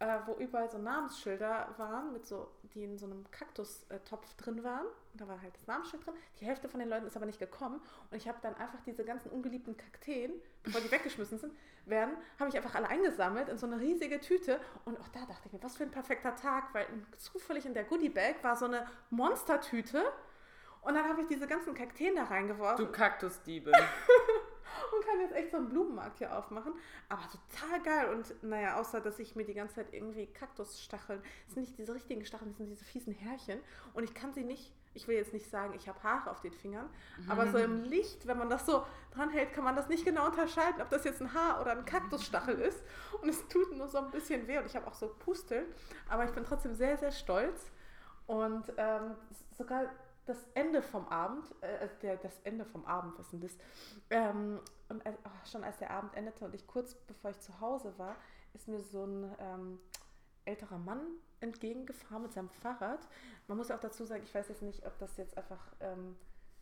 B: äh, wo überall so Namensschilder waren, mit so, die in so einem Kaktustopf drin waren. Und da war halt das Namensschild drin. Die Hälfte von den Leuten ist aber nicht gekommen. Und ich habe dann einfach diese ganzen ungeliebten Kakteen, bevor die weggeschmissen sind, werden, habe ich einfach alle eingesammelt in so eine riesige Tüte. Und auch da dachte ich mir, was für ein perfekter Tag, weil zufällig in der Goodie-Bag war so eine Monstertüte. Und dann habe ich diese ganzen Kakteen da reingeworfen.
A: Du Kaktusdiebe.
B: und kann jetzt echt so einen Blumenmarkt hier aufmachen. Aber total geil. Und naja, außer dass ich mir die ganze Zeit irgendwie Kaktusstacheln, das sind nicht diese richtigen Stacheln, das sind diese fiesen Härchen. Und ich kann sie nicht, ich will jetzt nicht sagen, ich habe Haare auf den Fingern, mhm. aber so im Licht, wenn man das so dran hält, kann man das nicht genau unterscheiden, ob das jetzt ein Haar oder ein Kaktusstachel ist. Und es tut nur so ein bisschen weh. Und ich habe auch so Pusteln. Aber ich bin trotzdem sehr, sehr stolz. Und ähm, sogar das Ende vom Abend, äh, äh, der, das Ende vom Abend, was denn das? Ähm, und als, oh, schon als der Abend endete und ich kurz bevor ich zu Hause war, ist mir so ein ähm, älterer Mann entgegengefahren mit seinem Fahrrad. Man muss auch dazu sagen, ich weiß jetzt nicht, ob das jetzt einfach ähm,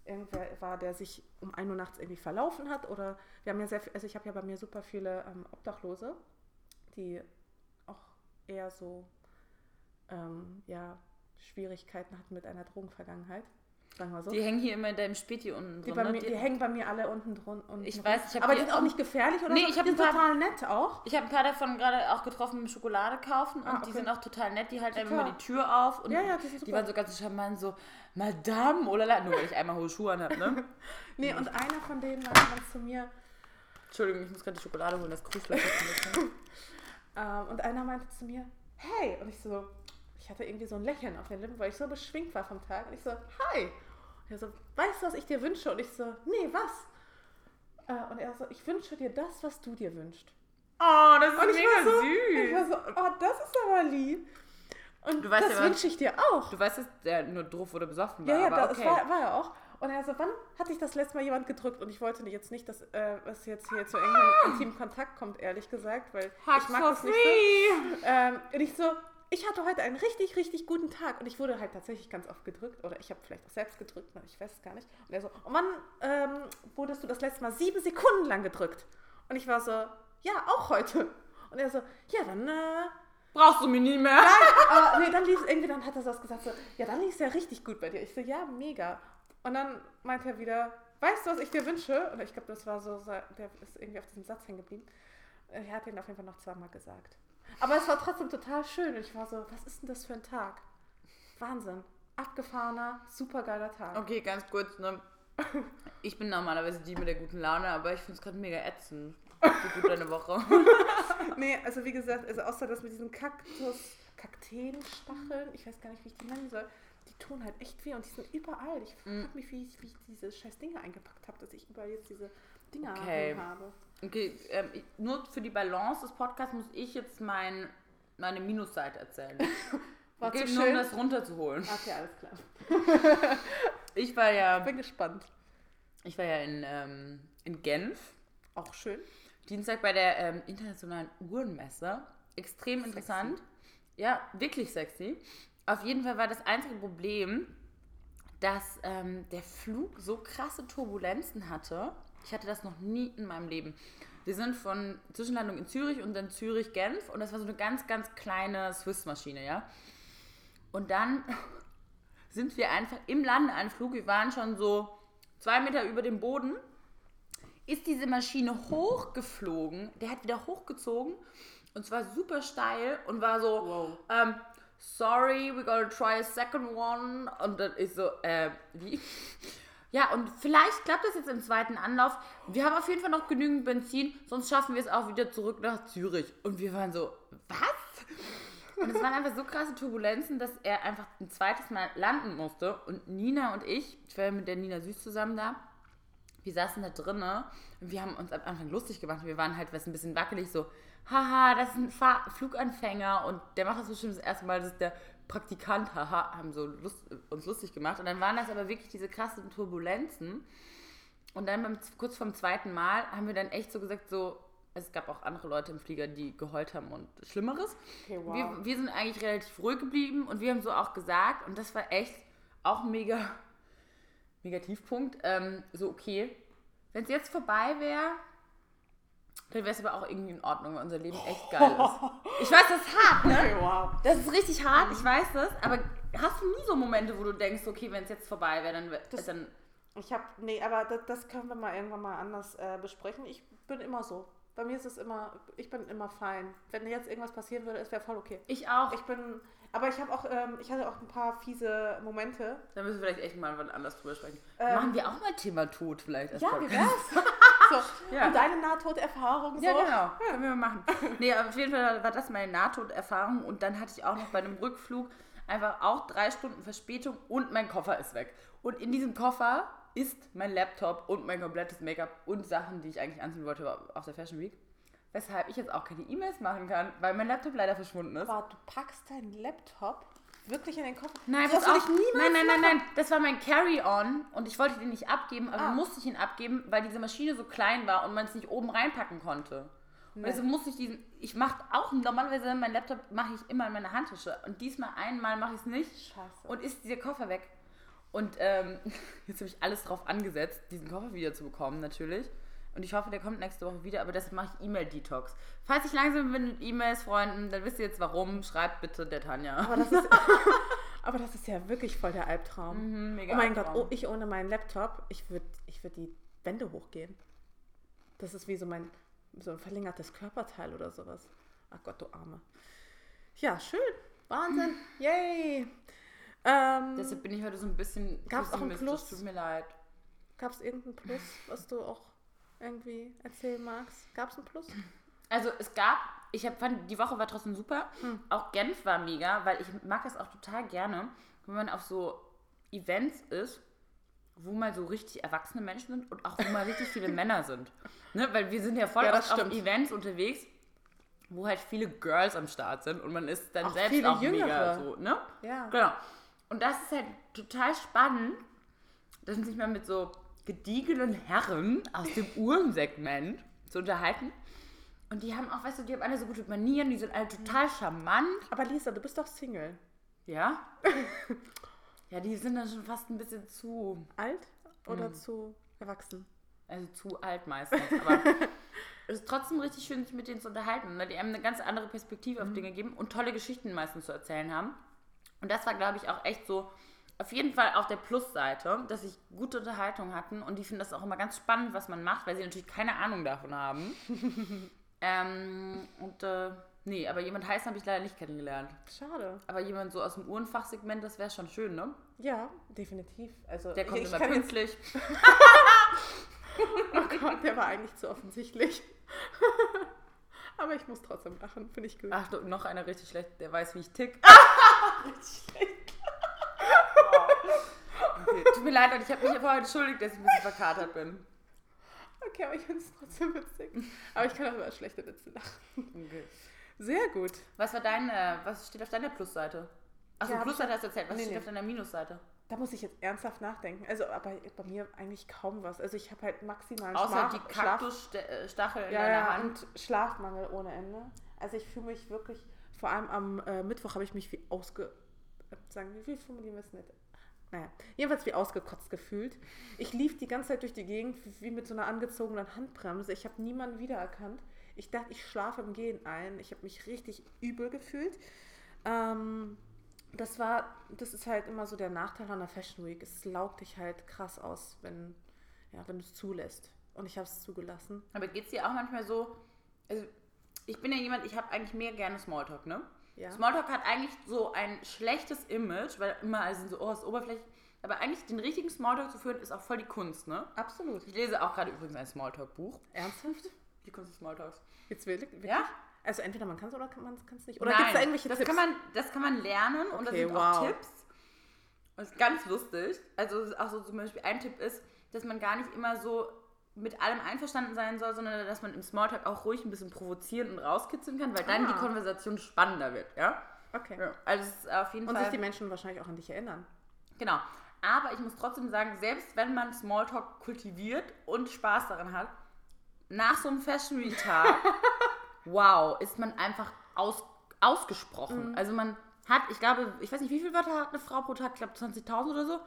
B: irgendwer war, der sich um 1 Uhr nachts irgendwie verlaufen hat oder wir haben ja sehr viel, also ich habe ja bei mir super viele ähm, Obdachlose, die auch eher so ähm, ja, Schwierigkeiten hatten mit einer Drogenvergangenheit.
A: So. Die hängen hier immer in deinem Späti unten
B: die, drin, ne? die, die, hängen bei mir alle unten drunter.
A: Ich weiß,
B: ich Aber die sind auch nicht gefährlich oder
A: nee, so?
B: ich
A: die
B: sind total nett auch.
A: Ich habe ein paar davon gerade auch getroffen mit Schokolade kaufen und ah, okay. die sind auch total nett. Die halten immer die Tür auf und
B: ja, ja, die,
A: die waren so ganz charmant so, Madame, oder oh nur weil ich einmal hohe Schuhe an habe, ne?
B: nee, und einer von denen meinte dann zu mir...
A: Entschuldigung, ich muss gerade die Schokolade holen, das bisschen.
B: ähm, und einer meinte zu mir, hey, und ich so, ich hatte irgendwie so ein Lächeln auf den Lippen, weil ich so beschwingt war vom Tag. Und ich so, hi. Und er so, weißt du, was ich dir wünsche? Und ich so, nee, was? Äh, und er so, ich wünsche dir das, was du dir wünschst.
A: Oh, das ist
B: und
A: mega
B: so,
A: süß.
B: Ich war so, oh, das ist aber lieb. Und du weißt das ja, wünsche ich dir auch.
A: Du weißt, dass der nur drauf oder besoffen war.
B: Ja, ja,
A: aber
B: das war, war er auch. Und er so, wann hat dich das letzte Mal jemand gedrückt? Und ich wollte jetzt nicht, dass äh, es jetzt hier zu irgendeinem intimen Kontakt kommt, ehrlich gesagt, weil
A: Hug
B: ich mag
A: das
B: nicht so. Ähm, und ich so, ich hatte heute einen richtig, richtig guten Tag und ich wurde halt tatsächlich ganz oft gedrückt oder ich habe vielleicht auch selbst gedrückt, ich weiß es gar nicht. Und er so, oh Mann, ähm, wurdest du das letzte Mal sieben Sekunden lang gedrückt? Und ich war so, ja, auch heute. Und er so, ja, dann äh,
A: brauchst du mich nie mehr.
B: Nein, aber nee, dann lief es irgendwie, dann hat er so was gesagt, so, ja, dann lief es ja richtig gut bei dir. Ich so, ja, mega. Und dann meinte er wieder, weißt du, was ich dir wünsche? Und ich glaube, das war so, der ist irgendwie auf diesem Satz hängen geblieben. Er hat ihn auf jeden Fall noch zweimal gesagt. Aber es war trotzdem total schön. Und ich war so, was ist denn das für ein Tag? Wahnsinn. Abgefahrener, supergeiler Tag.
A: Okay, ganz kurz, ne? Ich bin normalerweise die mit der guten Laune, aber ich finde es gerade mega ätzend. Wie gut deine Woche.
B: nee, also wie gesagt, also außer das mit diesen Kaktus, Kakteenstacheln, ich weiß gar nicht, wie ich die nennen soll, die tun halt echt weh und die sind überall. Ich frage mm. mich, wie ich, wie ich diese scheiß Dinge eingepackt habe, dass ich überall jetzt diese Dinger okay. habe.
A: Okay, ähm, nur für die Balance des Podcasts muss ich jetzt mein, meine Minusseite erzählen.
B: War
A: okay, nur
B: schön?
A: um das runterzuholen.
B: Okay, alles klar.
A: ich war ja.
B: Bin gespannt.
A: Ich war ja in, ähm, in Genf.
B: Auch schön.
A: Dienstag bei der ähm, internationalen Uhrenmesse. Extrem sexy. interessant. Ja, wirklich sexy. Auf jeden Fall war das einzige Problem, dass ähm, der Flug so krasse Turbulenzen hatte ich hatte das noch nie in meinem Leben. Wir sind von Zwischenlandung in Zürich und dann Zürich-Genf und das war so eine ganz, ganz kleine Swiss-Maschine, ja. Und dann sind wir einfach im Landeanflug, wir waren schon so zwei Meter über dem Boden, ist diese Maschine hochgeflogen, der hat wieder hochgezogen und zwar super steil und war so,
B: Wow.
A: ähm, sorry, we gotta try a second one. Und dann ist so, äh, wie? Ja, und vielleicht klappt das jetzt im zweiten Anlauf. Wir haben auf jeden Fall noch genügend Benzin, sonst schaffen wir es auch wieder zurück nach Zürich. Und wir waren so, was? Und es waren einfach so krasse Turbulenzen, dass er einfach ein zweites Mal landen musste. Und Nina und ich, ich war mit der Nina Süß zusammen da, wir saßen da drinnen und wir haben uns am Anfang lustig gemacht. Wir waren halt ein bisschen wackelig, so, haha, das ist ein Fahr Fluganfänger und der macht das bestimmt das erste Mal, das ist der Praktikant, haha, haben so Lust, uns lustig gemacht. Und dann waren das aber wirklich diese krassen Turbulenzen. Und dann beim, kurz vorm zweiten Mal haben wir dann echt so gesagt, so, es gab auch andere Leute im Flieger, die geheult haben und Schlimmeres.
B: Okay, wow.
A: wir, wir sind eigentlich relativ ruhig geblieben und wir haben so auch gesagt, und das war echt auch ein mega, Tiefpunkt, ähm, so okay, wenn es jetzt vorbei wäre, dann wäre es aber auch irgendwie in Ordnung, weil unser Leben echt geil ist. Ich weiß, das ist hart, ne?
B: Okay, wow.
A: Das ist richtig hart, ich weiß das, aber hast du nie so Momente, wo du denkst, okay, wenn es jetzt vorbei wäre, dann,
B: Das-
A: dann
B: Ich habe, nee, aber das, das können wir mal irgendwann mal anders äh, besprechen. Ich bin immer so. Bei mir ist es immer, ich bin immer fein. Wenn jetzt irgendwas passieren würde, es wäre voll okay.
A: ich auch.
B: Ich bin, aber ich habe auch, ähm, ich hatte auch ein paar fiese Momente.
A: da müssen wir vielleicht echt mal anders drüber sprechen.
B: Ähm,
A: Machen wir auch mal Thema Tod vielleicht.
B: Ja, wie wär's? So.
A: Ja.
B: Und deine Nahtoderfahrung so.
A: Ja, genau. Können wir machen. Nee, aber auf jeden Fall war das meine Nahtoderfahrung. Und dann hatte ich auch noch bei einem Rückflug einfach auch drei Stunden Verspätung und mein Koffer ist weg. Und in diesem Koffer ist mein Laptop und mein komplettes Make-up und Sachen, die ich eigentlich anziehen wollte auf der Fashion Week. Weshalb ich jetzt auch keine E-Mails machen kann, weil mein Laptop leider verschwunden ist.
B: Aber du packst deinen Laptop wirklich in den Koffer.
A: Nein,
B: das
A: auf.
B: ich niemals
A: nein, nein, nein, nein. Das war mein Carry-On und ich wollte den nicht abgeben, aber
B: Ah.
A: musste ich ihn abgeben, weil diese Maschine so klein war und man es nicht oben reinpacken konnte.
B: Nee.
A: also musste ich diesen. Ich mache auch normalerweise mein Laptop mache ich immer in meiner Handtasche und diesmal einmal mache ich es nicht
B: Scheiße.
A: und ist dieser Koffer weg. Und ähm, jetzt habe ich alles drauf angesetzt, diesen Koffer wieder zu bekommen, natürlich. Und ich hoffe, der kommt nächste Woche wieder, aber deshalb mache ich E-Mail-Detox. Falls ich langsam bin mit E-Mails, Freunden, dann wisst ihr jetzt warum. Schreibt bitte der Tanja.
B: Aber das ist, aber das ist ja wirklich voll der Albtraum.
A: Mhm, mega
B: oh mein Gott,
A: Albtraum.
B: oh, ich ohne meinen Laptop, ich würde ich würd die Wände hochgehen. Das ist wie so mein so ein verlängertes Körperteil oder sowas. Ach Gott, du Arme. Ja, schön. Wahnsinn. Yay. Ähm,
A: Deshalb bin ich heute so ein bisschen
B: Gab's auch ein. Plus?
A: Tut mir leid.
B: Gab es irgendein Plus, was du auch irgendwie erzählen magst? Gab es ein Plus?
A: Also es gab, ich hab, fand, die Woche war trotzdem super.
B: Hm.
A: Auch Genf war mega, weil ich mag das auch total gerne, wenn man auf so Events ist, wo mal so richtig erwachsene Menschen sind und auch wo mal richtig viele Männer sind. Ne? Weil wir sind ja voll
B: Ja,
A: auf. Events unterwegs, wo halt viele Girls am Start sind und man ist dann
B: Auch
A: selbst auch mega
B: Jüngere.
A: so, ne?
B: Ja.
A: Genau. Und das ist halt total spannend, dass man sich mal mit so gediegenen Herren aus dem Uhrensegment zu unterhalten. Und die haben auch, weißt du, die haben alle so gute Manieren, die sind alle total charmant.
B: Aber Lisa, du bist doch Single.
A: Ja? Ja, die sind dann schon fast ein bisschen zu,
B: Alt oder
A: Hm.
B: zu erwachsen?
A: also zu alt meistens. Aber es ist trotzdem richtig schön, sich mit denen zu unterhalten. Ne? Die einem eine ganz andere Perspektive auf Dinge geben und tolle Geschichten meistens zu erzählen haben. Und das war, glaube ich, auch echt so auf jeden Fall auf der Plusseite, dass sie gute Unterhaltung hatten und die finden das auch immer ganz spannend, was man macht, weil sie natürlich keine Ahnung davon haben. ähm, und äh, nee, aber jemand heißen habe ich leider nicht kennengelernt.
B: Schade.
A: Aber jemand so aus dem Uhrenfachsegment, das wäre schon schön, ne?
B: Ja, definitiv. Also
A: Der kommt
B: ich, ich
A: immer pünktlich.
B: oh Gott, der war eigentlich zu offensichtlich. Aber ich muss trotzdem lachen, finde ich gut.
A: Ach, du, noch einer richtig schlecht, der weiß, wie ich tick. Okay. Tut mir leid, und ich habe mich vorher entschuldigt, dass ich ein bisschen verkatert bin.
B: Okay, aber ich finde es trotzdem witzig. Aber ich kann auch über schlechte Witze lachen.
A: Okay.
B: Sehr gut.
A: Was war dein, äh, was steht auf deiner Plusseite? Achso,
B: Ja,
A: Plusseite hast du erzählt. Was
B: Nee,
A: steht
B: nee.
A: auf deiner Minusseite?
B: Da muss ich jetzt ernsthaft nachdenken. Also, aber bei mir eigentlich kaum was. Also, ich habe halt maximalen
A: Außer
B: Schlaf,
A: die Kaktusstachel in
B: ja,
A: deiner
B: ja,
A: Hand.
B: und Schlafmangel ohne Ende. Also, ich fühle mich wirklich, vor allem am äh, Mittwoch habe ich mich wie ausge... Sagen, wie viel formulieren wir es nicht? Naja, jedenfalls wie ausgekotzt gefühlt. Ich lief die ganze Zeit durch die Gegend wie mit so einer angezogenen Handbremse. Ich habe niemanden wiedererkannt. Ich dachte, ich schlafe im Gehen ein. Ich habe mich richtig übel gefühlt. Ähm, das war, das ist halt immer so der Nachteil an der Fashion Week. Es laugt dich halt krass aus, wenn, ja, wenn du es zulässt. Und ich habe es zugelassen.
A: Aber geht es dir auch manchmal so, also ich bin ja jemand, ich habe eigentlich mehr gerne Smalltalk, ne?
B: Ja.
A: Smalltalk hat eigentlich so ein schlechtes Image, weil immer alle sind so, oh, ist oberflächlich. Aber eigentlich den richtigen Smalltalk zu führen, ist auch voll die Kunst, ne?
B: Absolut.
A: Ich lese auch gerade übrigens ein Smalltalk-Buch.
B: Ernsthaft?
A: Die Kunst des Smalltalks.
B: Jetzt wirklich? wirklich?
A: Ja?
B: Also entweder man kann es oder man kann es nicht. Oder gibt es da irgendwelche
A: das
B: Tipps?
A: Kann man, das kann man lernen und da
B: Okay,
A: sind
B: wow.
A: auch Tipps. Das ist ganz lustig. Also auch so zum Beispiel ein Tipp ist, dass man gar nicht immer so mit allem einverstanden sein soll, sondern dass man im Smalltalk auch ruhig ein bisschen provozieren und rauskitzeln kann, weil dann
B: Ah.
A: die Konversation spannender wird, ja?
B: okay.
A: ja. Also es ist auf jeden
B: Und
A: Fall...
B: sich die Menschen wahrscheinlich auch an dich erinnern.
A: Genau. Aber ich muss trotzdem sagen, selbst wenn man Smalltalk kultiviert und Spaß daran hat, nach so einem Fashion Tag, wow, ist man einfach aus, ausgesprochen. Also man hat, ich glaube, ich weiß nicht, wie viele Wörter hat eine Frau pro Tag? Ich glaube 20.000 oder so.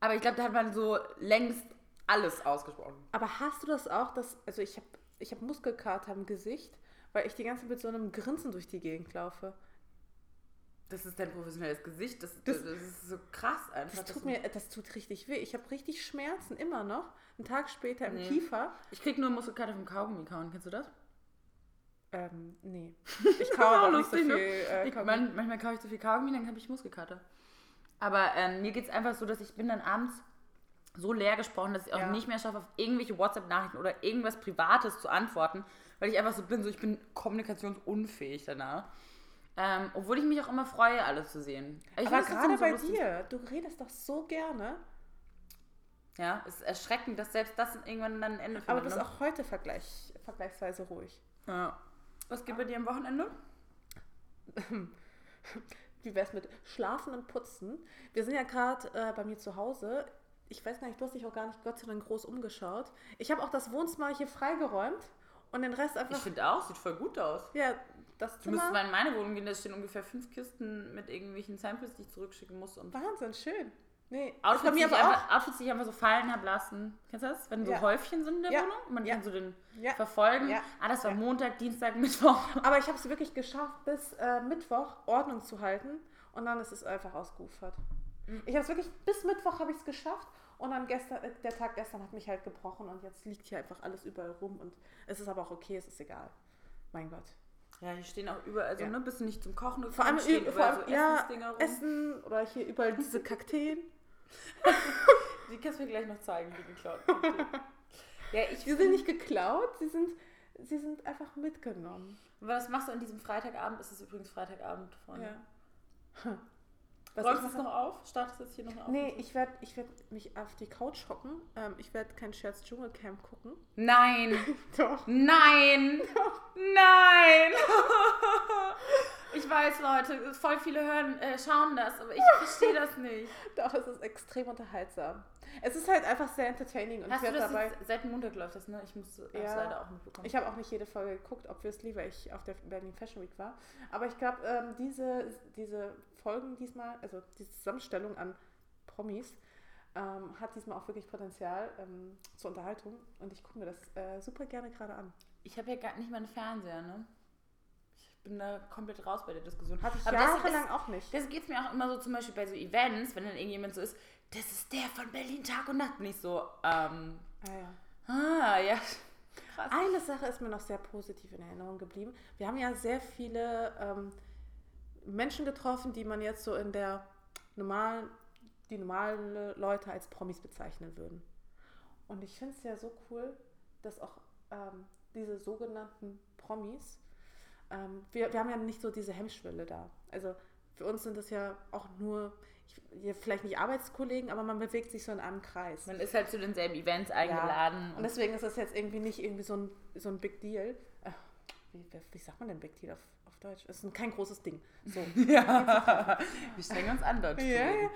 A: Aber ich glaube, da hat man so längst alles ausgesprochen.
B: Aber hast du das auch, dass, also ich habe ich hab Muskelkater im Gesicht, weil ich die ganze Zeit mit so einem Grinsen durch die Gegend laufe.
A: Das ist dein professionelles Gesicht. Das, das,
B: Das-
A: ist so krass einfach.
B: Das tut mir, das tut richtig weh. Ich habe richtig Schmerzen immer noch. Einen Tag später im
A: Nee.
B: Kiefer.
A: Ich krieg nur Muskelkater vom Kaugummi kauen. Kennst du das?
B: Ähm, nee. Ich kaue aber auch nicht so
A: lustig,
B: viel.
A: ne?
B: Äh,
A: Ich, manchmal kaufe ich so viel Kaugummi, dann habe ich Muskelkater. Aber ähm, mir geht es einfach so, dass ich bin dann abends so leer gesprochen, dass ich auch
B: Ja.
A: nicht mehr schaffe, auf irgendwelche WhatsApp-Nachrichten oder irgendwas Privates zu antworten, weil ich einfach so bin, so ich bin kommunikationsunfähig danach. Ähm, obwohl ich mich auch immer freue, alles zu sehen. Ich
B: aber gerade
A: so
B: bei
A: lustig.
B: dir, du redest doch so gerne.
A: Ja, es ist erschreckend, dass selbst das irgendwann dann ein Ende findet.
B: Aber du bist
A: ne?
B: auch heute vergleich, vergleichsweise ruhig.
A: ja. Was geht bei dir am Wochenende?
B: Wie wär's mit Schlafen und Putzen? Wir sind ja gerade äh, bei mir zu Hause. Ich weiß gar nicht, du hast dich auch gar nicht Gott sei Dank groß umgeschaut. Ich habe auch das Wohnzimmer hier freigeräumt und den Rest
A: Ich
B: einfach.
A: finde auch, sieht voll gut aus.
B: Ja, das
A: Du müsstest
B: Zimmer.
A: mal in meine Wohnung gehen, da stehen ungefähr fünf Kisten mit irgendwelchen Samples, die ich zurückschicken muss. Und
B: Wahnsinn, schön. Nee,
A: Outfits, die
B: mir
A: ich einfach, Outfits, die ich einfach so fallen habe lassen. Kennst du das? Wenn so
B: Ja.
A: Häufchen sind in der
B: Ja.
A: Wohnung und man
B: Ja.
A: kann so den verfolgen.
B: Ja.
A: Ah, das war. Montag, Dienstag, Mittwoch.
B: Aber ich habe es wirklich geschafft, bis äh, Mittwoch Ordnung zu halten und dann ist es einfach ausgeufert. Ich habe es wirklich, bis Mittwoch habe ich es geschafft und dann gestern, äh, der Tag gestern hat mich halt gebrochen und jetzt liegt hier einfach alles überall rum und es ist aber auch okay, es ist egal. Mein Gott.
A: Ja, hier stehen auch überall so,
B: Ja.
A: ne, bist du nicht zum Kochen gekommen,
B: Vor allem,
A: stehen
B: vor
A: überall
B: allem
A: so
B: ja,
A: rum.
B: Essen oder hier überall diese Kakteen.
A: Die kannst du mir gleich noch zeigen, die geklaut ja, ich
B: Die sind nicht geklaut, sie sind, sie sind einfach mitgenommen.
A: Was machst du an diesem Freitagabend? Es ist übrigens Freitagabend, Freunde.
B: Ja. Was
A: Räumst du es noch auf? Startest du jetzt hier noch auf?
B: Nee, ich werde ich werd mich auf die Couch hocken. Ähm, ich werde kein Scherz Dschungelcamp gucken.
A: Nein!
B: Doch.
A: Nein! Nein! Ich weiß, Leute, voll viele hören, äh, schauen das, aber ich verstehe das nicht.
B: Doch, es ist extrem unterhaltsam. Es ist halt einfach sehr entertaining und
A: Hast
B: ich
A: du das
B: dabei.
A: jetzt, seit Montag läuft das, ne? Ich muss es
B: Ja.
A: leider auch mitbekommen.
B: Ich habe auch nicht jede Folge geguckt, obviously, weil ich auf der Berlin Fashion Week war. Aber ich glaube, ähm, diese, diese Folgen diesmal, also diese Zusammenstellung an Promis, ähm, hat diesmal auch wirklich Potenzial ähm, zur Unterhaltung. Und ich gucke mir das äh, super gerne gerade an.
A: Ich habe ja gar nicht mal einen Fernseher, ne? Ich bin da komplett raus bei der Diskussion.
B: Hatte ich
A: Aber das-
B: jahrelang auch nicht.
A: Das geht mir auch immer so zum Beispiel bei so Events, wenn dann irgendjemand so ist, das ist der von Berlin Tag und Nacht. Bin ich so, ähm,
B: Ah, ja.
A: ah, ja. Krass.
B: Eine Sache ist mir noch sehr positiv in Erinnerung geblieben. Wir haben ja sehr viele ähm, Menschen getroffen, die man jetzt so in der normalen, die normale Leute als Promis bezeichnen würden. Und ich finde es ja so cool, dass auch ähm, diese sogenannten Promis, ähm, wir, wir haben ja nicht so diese Hemmschwelle da. Also für uns sind das ja auch nur, ich, ja, vielleicht nicht Arbeitskollegen, aber man bewegt sich so in einem Kreis.
A: Man ist halt zu denselben Events eingeladen.
B: Und deswegen ist das jetzt irgendwie nicht irgendwie so ein, so ein Big Deal. Äh, wie, wie, sagt man denn Big Deal auf, auf Deutsch? Es ist ein, kein großes Ding. So.
A: ja, wir strengen uns an, Deutsch
B: Ja,
A: reden.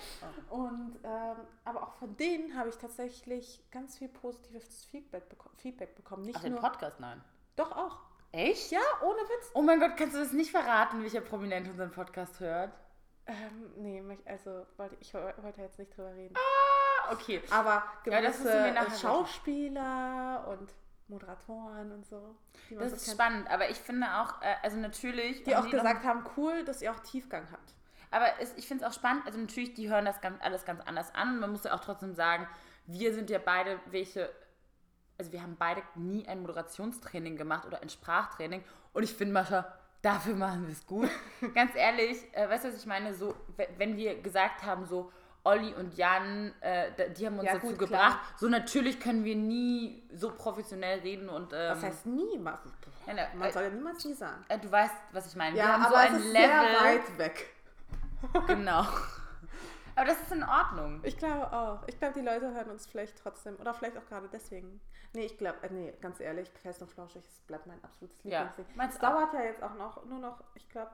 B: Und, ähm, aber auch von denen habe ich tatsächlich ganz viel positives Feedback, beko Feedback bekommen. Nicht
A: Ach, den
B: nur.
A: Podcast, nein.
B: Doch auch.
A: Echt?
B: Ja, ohne Witz.
A: Oh mein Gott, kannst du das nicht verraten, welcher Prominent unseren Podcast hört?
B: Ähm, nee, also wollte ich wollte jetzt nicht drüber reden.
A: Ah, okay.
B: Aber
A: Ja, das
B: gewisse äh, Schauspieler und Moderatoren und so. Die,
A: Das
B: so
A: ist
B: kennt,
A: spannend, aber ich finde auch, äh, also natürlich.
B: die auch
A: noch-
B: gesagt haben, cool, dass ihr auch Tiefgang habt.
A: Aber es, ich finde es auch spannend, also natürlich, die hören das ganz, alles ganz anders an. Und man muss ja auch trotzdem sagen, wir sind ja beide welche, also wir haben beide nie ein Moderationstraining gemacht oder ein Sprachtraining. Und ich finde, Mascha, dafür machen wir es gut. Ganz ehrlich, äh, weißt du, was ich meine? So, we- wenn wir gesagt haben, so, Olli und Jan, äh, die haben uns
B: Ja,
A: dazu
B: gut,
A: gebracht.
B: klar.
A: So natürlich können wir nie so professionell reden und ähm,
B: Was heißt nie? Man man
A: äh,
B: soll ja niemals nie sagen.
A: äh, du weißt, was ich meine. wir
B: Ja,
A: haben
B: aber
A: so ein
B: es ist
A: Level.
B: sehr weit weg.
A: Genau. Aber das ist in Ordnung.
B: Ich glaube auch. Ich glaube, die Leute hören uns vielleicht trotzdem. Oder vielleicht auch gerade deswegen. Nee, ich glaube, äh, nee, ganz ehrlich, fest und flauschig, es bleibt mein absolutes
A: Ja,
B: Lieblingsding.
A: meins
B: es dauert ja jetzt auch noch, nur noch, ich glaube,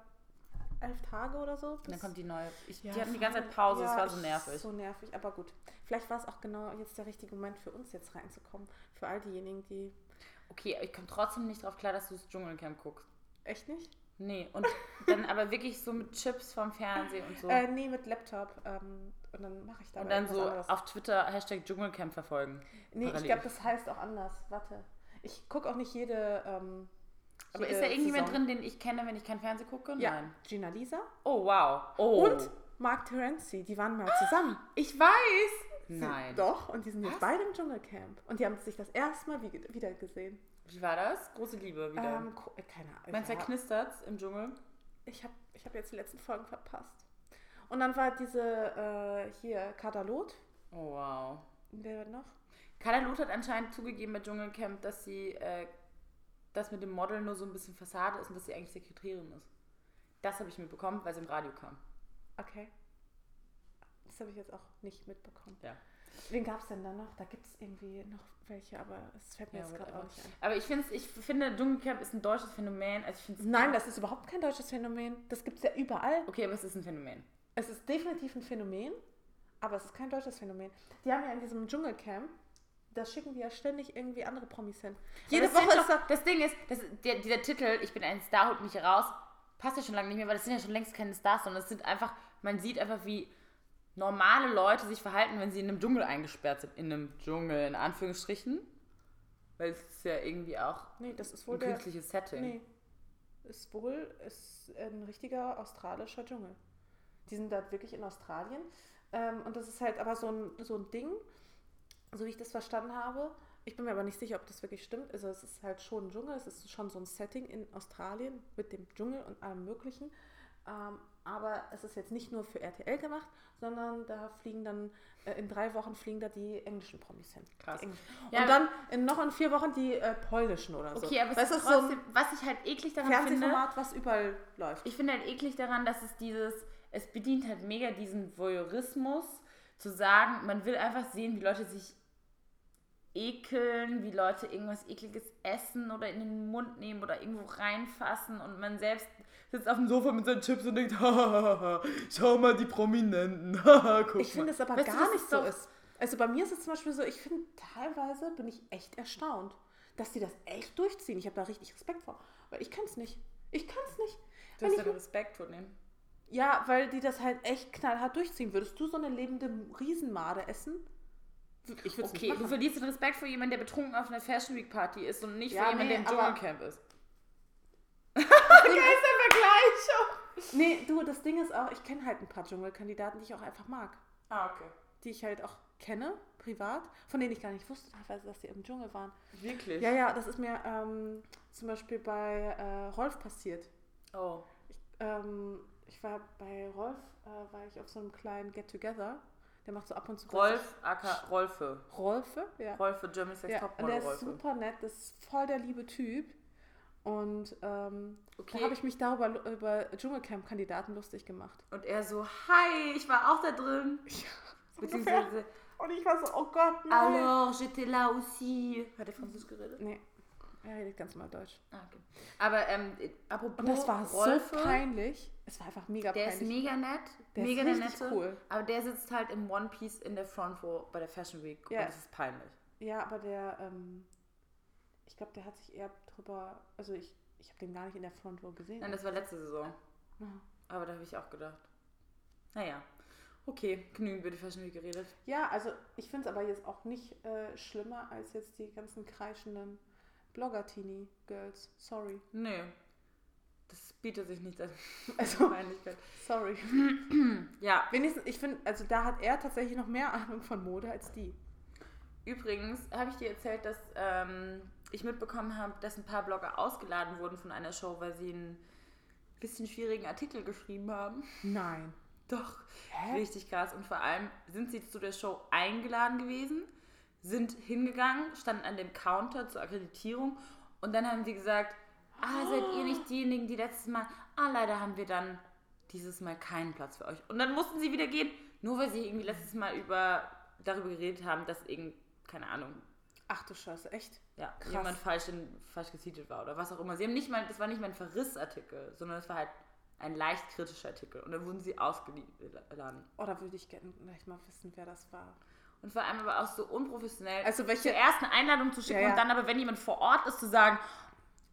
B: elf Tage oder so.
A: Und dann kommt die neue. Ich,
B: Ja,
A: die hatten die ganze Zeit. Pause,
B: Ja,
A: es war so nervig.
B: So nervig, aber gut. Vielleicht war es auch genau jetzt der richtige Moment für uns jetzt reinzukommen. Für all diejenigen, die.
A: Okay, ich komme trotzdem nicht drauf klar, dass du das Dschungelcamp guckst.
B: Echt nicht?
A: Nee, und dann aber wirklich so mit Chips vom Fernsehen und so.
B: Äh, nee, mit Laptop. Ähm, und dann mache ich da
A: und dann so
B: anderes.
A: auf Twitter Hashtag Dschungelcamp verfolgen.
B: Nee, ich
A: parallel.
B: glaube, das heißt auch anders. Warte. Ich gucke auch nicht jede. Ähm,
A: Aber
B: jede
A: ist da irgendjemand
B: Saison.
A: drin, den ich kenne, wenn ich kein Fernsehen gucke?
B: Ja,
A: Nein.
B: Gina Lisa
A: Oh, wow. Oh.
B: und Mark Terenzi. Die waren mal zusammen.
A: Ich weiß. Nein.
B: Doch, und die sind jetzt beide im Dschungelcamp. Und die haben sich das erste Mal wie, wieder gesehen.
A: Wie war das? Große Liebe wieder.
B: Ähm, äh, keine Ahnung.
A: Da knistert's im Dschungel?
B: ich habe ich hab jetzt die letzten Folgen verpasst. Und dann war diese, äh, hier, Kadalot.
A: Oh, wow.
B: Wer noch?
A: Carla Loth hat anscheinend zugegeben bei Dschungelcamp, dass sie äh, das mit dem Model nur so ein bisschen Fassade ist und dass sie eigentlich Sekretärin ist. Das habe ich mitbekommen, weil sie im Radio kam.
B: Okay. Das habe ich jetzt auch nicht mitbekommen.
A: Ja.
B: Wen gab es denn da noch? Da gibt es irgendwie noch welche, aber es fällt mir
A: Ja,
B: jetzt gerade auch nicht ein.
A: Aber ich, find's, ich finde, Dschungelcamp ist ein deutsches Phänomen. Also ich find's
B: Nein, das ist überhaupt kein deutsches Phänomen. Das gibt es ja überall.
A: Okay, aber es ist ein Phänomen.
B: Es ist definitiv ein Phänomen, aber es ist kein deutsches Phänomen. Die haben ja in diesem Dschungelcamp, da schicken die ja ständig irgendwie andere Promis hin. Jede Woche ist
A: doch,
B: da.
A: Das Ding ist, das, der, dieser Titel, ich bin ein Star, holt mich heraus, passt ja schon lange nicht mehr, weil das sind ja schon längst keine Stars, sondern es sind einfach, man sieht einfach, wie normale Leute sich verhalten, wenn sie in einem Dschungel eingesperrt sind. In einem Dschungel, in Anführungsstrichen. Weil es ist ja irgendwie auch
B: Nee, das ist wohl
A: ein
B: der.
A: künstliches Setting.
B: Nee. Ist wohl ist ein richtiger australischer Dschungel. Die sind da wirklich in Australien. Ähm, und das ist halt aber so ein, so ein Ding, so wie ich das verstanden habe. Ich bin mir aber nicht sicher, ob das wirklich stimmt. Also es ist halt schon ein Dschungel, es ist schon so ein Setting in Australien mit dem Dschungel und allem Möglichen. Ähm, aber es ist jetzt nicht nur für RTL gemacht, sondern da fliegen dann, äh, in drei Wochen fliegen da die englischen Promis hin.
A: Krass.
B: Englischen.
A: Ja,
B: und dann in noch in vier Wochen die äh, polnischen oder so.
A: Okay, aber es
B: Weißt du,
A: ist
B: so
A: trotzdem, was ich halt eklig daran finde,
B: Fernsehformat, was überall läuft.
A: ich finde halt eklig daran, dass es dieses, es bedient halt mega diesen Voyeurismus, zu sagen, man will einfach sehen, wie Leute sich ekeln, wie Leute irgendwas ekliges essen oder in den Mund nehmen oder irgendwo reinfassen und man selbst sitzt auf dem Sofa mit seinen Chips und denkt, hahaha, schau mal die Prominenten, haha, guck
B: Ich finde
A: mal.
B: es aber
A: Weißt du,
B: gar
A: das
B: nicht so ist. Also bei mir ist es zum Beispiel so, ich finde teilweise bin ich echt erstaunt, dass die das echt durchziehen. Ich habe da richtig Respekt vor. Weil ich kann es nicht. Ich kann es nicht.
A: Du
B: Wenn
A: hast ja Respekt vor denen.
B: ja, weil die das halt echt knallhart durchziehen. Würdest du so eine lebende Riesenmade essen? Ich würde
A: Okay, du verlierst den Respekt vor jemandem, der betrunken auf einer Fashion Week Party ist und nicht
B: Ja,
A: vor jemandem,
B: nee,
A: der im Dschungelcamp ist.
B: Vergleich. Nee, du, das Ding ist auch, ich kenne halt ein paar Dschungelkandidaten, die ich auch einfach mag.
A: Ah, okay.
B: Die ich halt auch kenne, privat, von denen ich gar nicht wusste teilweise, dass die im Dschungel waren.
A: Wirklich?
B: Ja, ja, das ist mir ähm, zum Beispiel bei äh, Rolf passiert.
A: Oh.
B: Ich, ähm, ich war bei Rolf, äh, war ich auf so einem kleinen Get-Together. Der macht so ab und zu.
A: Rolf, aka Rolfe.
B: Rolfe, ja.
A: Rolfe, Germany's Next
B: ja und
A: Topmodel
B: der ist
A: Rolfe.
B: super nett, das ist voll der liebe Typ. Und ähm,
A: Okay.
B: da habe ich mich darüber über Dschungelcamp-Kandidaten lustig gemacht.
A: Und er so, hi, ich war auch da drin.
B: ungefähr.
A: Beziehungsweise,
B: Und ich war so, oh Gott, nein.
A: alors, j'étais là aussi. Hat er Französisch geredet?
B: Nee, er redet ganz normal Deutsch.
A: Ah, okay. Aber ähm, apropos
B: Und das war
A: Rolfe,
B: so peinlich. Es war einfach mega
A: der ist
B: peinlich.
A: mega nett.
B: Der ist
A: mega der
B: richtig
A: Nette.
B: cool.
A: Aber der sitzt halt im One Piece in der Front Row bei der Fashion Week.
B: Ja.
A: Und das ist peinlich.
B: Ja, aber der, ähm, ich glaube, der hat sich eher drüber, also ich, ich habe den gar nicht in der Front Row gesehen.
A: Nein, das war letzte Saison. Aber da habe ich auch gedacht. Naja. Okay, genügend über die Fashion Week geredet.
B: Ja, also ich finde es aber jetzt auch nicht äh, schlimmer als jetzt die ganzen kreischenden Blogger-Teenie-Girls. Sorry.
A: Nee. Das bietet sich nicht als
B: Also, sorry.
A: Ja,
B: Wenigstens, ich finde, also da hat er tatsächlich noch mehr Ahnung von Mode als die.
A: übrigens habe ich dir erzählt, dass ähm, ich mitbekommen habe, dass ein paar Blogger ausgeladen wurden von einer Show, weil sie einen bisschen schwierigen Artikel geschrieben haben.
B: Nein.
A: Doch,
B: Hä?
A: richtig krass. Und vor allem sind sie zu der Show eingeladen gewesen, sind hingegangen, standen an dem Counter zur Akkreditierung und dann haben sie gesagt, ah, seid ihr nicht diejenigen, die letztes Mal, ah, leider haben wir dann dieses Mal keinen Platz für euch. Und dann mussten sie wieder gehen, nur weil sie irgendwie letztes Mal über, darüber geredet haben, dass irgend, keine Ahnung,
B: Ach du Scheiße, echt?
A: ja,
B: Krass.
A: jemand falsch, in, falsch getitelt war oder was auch immer. Sie haben nicht mal, das war nicht mal ein Verrissartikel, sondern es war halt ein leicht kritischer Artikel. Und dann wurden sie ausgeladen.
B: Oh, würde ich gerne gleich mal wissen, wer das war.
A: Und vor allem aber auch so unprofessionell.
B: Also welche-
A: Zuerst eine Einladung zu schicken
B: Ja, ja.
A: und dann aber, wenn jemand vor Ort ist, zu sagen,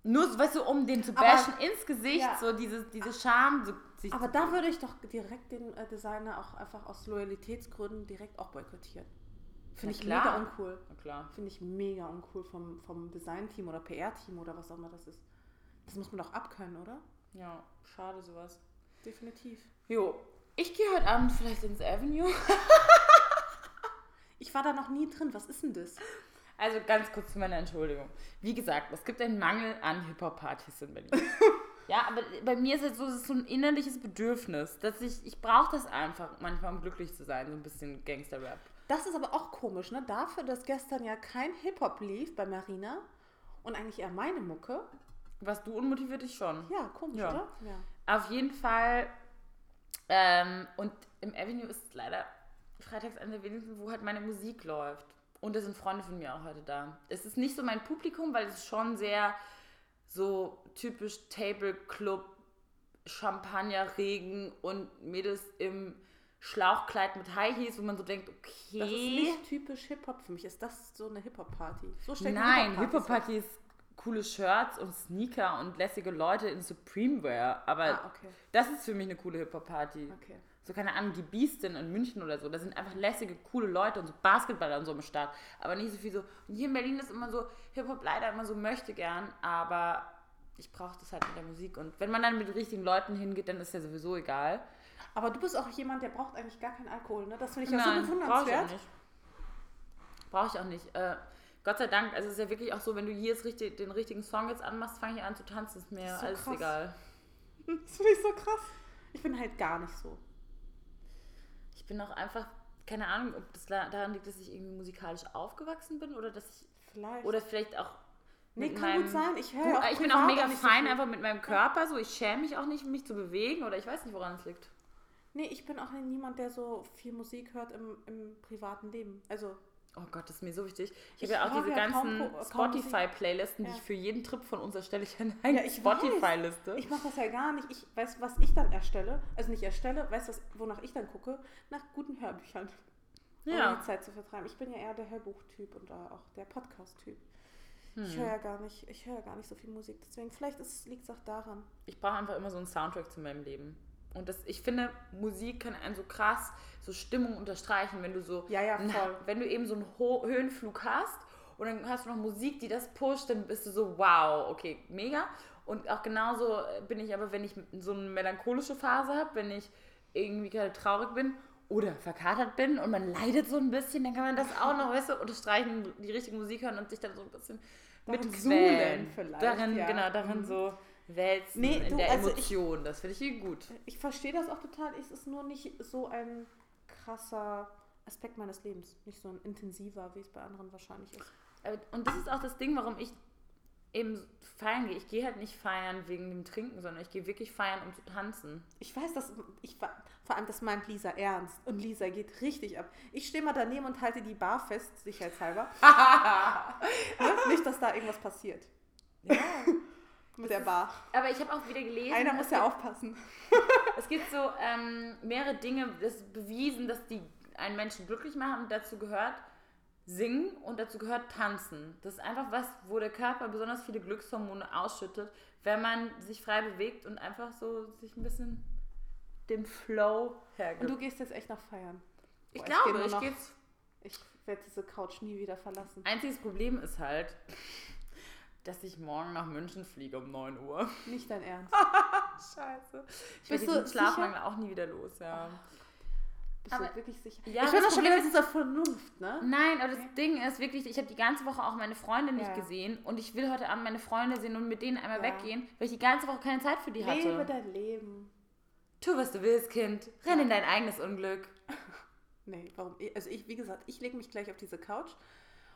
A: nur, weißt du, um den zu
B: Aber-
A: bashen ins Gesicht,
B: Ja.
A: so diese, diese Scham, so, sich
B: Aber da würde ich doch direkt den äh, Designer auch einfach aus Loyalitätsgründen direkt auch boykottieren. Finde ich mega uncool.
A: Na klar.
B: Finde ich mega uncool vom, vom Designteam oder PR-Team oder was auch immer das ist. Das muss man doch abkönnen, oder?
A: Ja, schade sowas.
B: Definitiv.
A: Jo, ich gehe heute Abend vielleicht ins Avenue.
B: Ich war da noch nie drin. Was ist denn das?
A: Also ganz kurz zu meiner Entschuldigung. Wie gesagt, es gibt einen Mangel an Hip-Hop-Partys in Berlin. ja, aber bei mir ist es so, ist so ein innerliches Bedürfnis, dass ich, ich brauche das einfach manchmal, um glücklich zu sein, so ein bisschen Gangster-Rap.
B: Das ist aber auch komisch, ne? Dafür, dass gestern ja kein Hip-Hop lief bei Marina und eigentlich eher meine Mucke.
A: Was du unmotiviert dich schon.
B: Ja, komisch,
A: Ja.
B: oder? Ja.
A: Auf jeden Fall. Ähm, und im Avenue ist leider freitags einer der wenigen, wo halt meine Musik läuft. Und da sind Freunde von mir auch heute da. Es ist nicht so mein Publikum, weil es ist schon sehr so typisch Table Club, Champagnerregen und Mädels im Schlauchkleid mit High Heels, wo man so denkt, okay.
B: Das ist nicht typisch Hip-Hop für mich. Ist das so eine Hip-Hop-Party? So
A: Nein, Hip-Hop-Party ist coole Shirts und Sneaker und lässige Leute in Supreme Wear. Aber
B: Ah, okay.
A: das ist für mich eine coole Hip-Hop-Party.
B: Okay.
A: So, keine Ahnung, die Beastin in München oder so. Da sind einfach lässige, coole Leute und so Basketballer und so im Start. Aber nicht so viel so. Und hier in Berlin ist immer so, Hip-Hop leider immer so möchte gern, aber ich brauche das halt mit der Musik. Und wenn man dann mit richtigen Leuten hingeht, dann ist ja sowieso egal.
B: Aber du bist auch jemand, der braucht eigentlich gar keinen Alkohol, ne? Das finde ich ja
A: Nein,
B: so
A: brauche ich auch
B: bewundernswert.
A: nicht. Brauche ich auch nicht. Äh, Gott sei Dank, also es ist ja wirklich auch so, wenn du hier jetzt richtig, den richtigen Song jetzt anmachst, fange ich an zu tanzen, ist mir
B: ist so
A: alles
B: krass.
A: egal.
B: Das finde ich so krass. Ich bin halt gar nicht so.
A: Ich bin auch einfach, keine Ahnung, ob das daran liegt, dass ich irgendwie musikalisch aufgewachsen bin oder dass ich,
B: Vielleicht.
A: oder vielleicht auch
B: nee, kann
A: meinem,
B: gut sein. Ich höre auch
A: ich bin auch mega
B: so
A: fein
B: viel.
A: einfach mit meinem Körper, so ich schäme mich auch nicht, mich zu bewegen oder ich weiß nicht, woran es liegt.
B: Nee, ich bin auch niemand, der so viel Musik hört im, im privaten Leben. Also,
A: Oh Gott, das ist mir so wichtig. Ich
B: Ich
A: habe ja auch diese
B: ja
A: ganzen. Spotify-Playlisten, die
B: Ja.
A: ich für jeden Trip von uns erstelle. Ich habe eine
B: Ja, ich
A: Spotify-Liste.
B: ich mache das ja gar nicht. Ich weiß, was ich dann erstelle. Also nicht erstelle, weißt du, wonach ich dann gucke? Nach guten Hörbüchern. Um
A: Ja.
B: die Zeit zu vertreiben. Ich bin ja eher der Hörbuchtyp und auch der Podcast-Typ.
A: Hm.
B: Ich höre ja gar nicht, ich höre ja gar nicht so viel Musik. Deswegen, vielleicht liegt es auch daran.
A: Ich brauche einfach immer so einen Soundtrack zu meinem Leben. Und das, ich finde, Musik kann einen so krass so Stimmung unterstreichen, wenn du so,
B: Ja, ja, voll.
A: wenn du eben so einen Ho Höhenflug hast und dann hast du noch Musik, die das pusht, dann bist du so, wow, okay, mega. Und auch genauso bin ich aber, wenn ich so eine melancholische Phase habe, wenn ich irgendwie gerade traurig bin oder verkatert bin und man leidet so ein bisschen, dann kann man das auch noch, weißt du, unterstreichen, die richtige Musik hören und sich dann so ein bisschen
B: Darin
A: mitquälen.
B: vielleicht,
A: Darin,
B: ja.
A: genau, darin
B: Mhm.
A: so wälzen
B: Nee,
A: in
B: du,
A: der
B: also ich-
A: Emotion. das finde ich gut.
B: Ich verstehe das auch total. Es ist nur nicht so ein krasser Aspekt meines Lebens. Nicht so ein intensiver, wie es bei anderen wahrscheinlich ist.
A: Und das ist auch das Ding, warum ich eben feiern gehe. Ich gehe halt nicht feiern wegen dem Trinken, sondern ich gehe wirklich feiern, um zu tanzen.
B: Ich weiß, dass ich vor allem das meint Lisa ernst und Lisa geht richtig ab. Ich stehe mal daneben und halte die Bar fest, sicherheitshalber. ne? Nicht, dass da irgendwas passiert
A: Ja.
B: mit der Bar.
A: Aber ich habe auch wieder gelesen,
B: Einer muss ja
A: gibt-
B: aufpassen.
A: Es gibt so ähm, mehrere Dinge, das bewiesen, dass die einen Menschen glücklich machen und dazu gehört singen und dazu gehört tanzen. Das ist einfach was, wo der Körper besonders viele Glückshormone ausschüttet, wenn man sich frei bewegt und einfach so sich ein bisschen dem Flow hergibt.
B: Und du gehst jetzt echt noch feiern.
A: ich
B: Boah,
A: glaube, ich
B: noch-
A: gehe jetzt
B: Ich werde diese Couch nie wieder verlassen.
A: Einziges Problem ist halt, dass ich morgen nach München fliege um 9 Uhr.
B: Nicht dein Ernst.
A: Scheiße. Ich
B: Bist
A: werde diesen? Schlafmangel auch nie wieder los, ja.
B: Bist
A: Aber-
B: du wirklich sicher?
A: Ja,
B: ich bin
A: das
B: doch schon wieder dieser Vernunft, ne?
A: Nein, aber das
B: Okay.
A: Ding ist wirklich, ich habe die ganze Woche auch meine Freunde nicht
B: Ja.
A: gesehen und ich will heute Abend meine Freunde sehen und mit denen einmal
B: Ja.
A: weggehen, weil ich die ganze Woche keine Zeit für die hatte.
B: Lebe dein Leben.
A: Tu, was du willst, Kind. Renn in dein eigenes Unglück.
B: Nee, warum? Also ich, wie gesagt, ich lege mich gleich auf diese Couch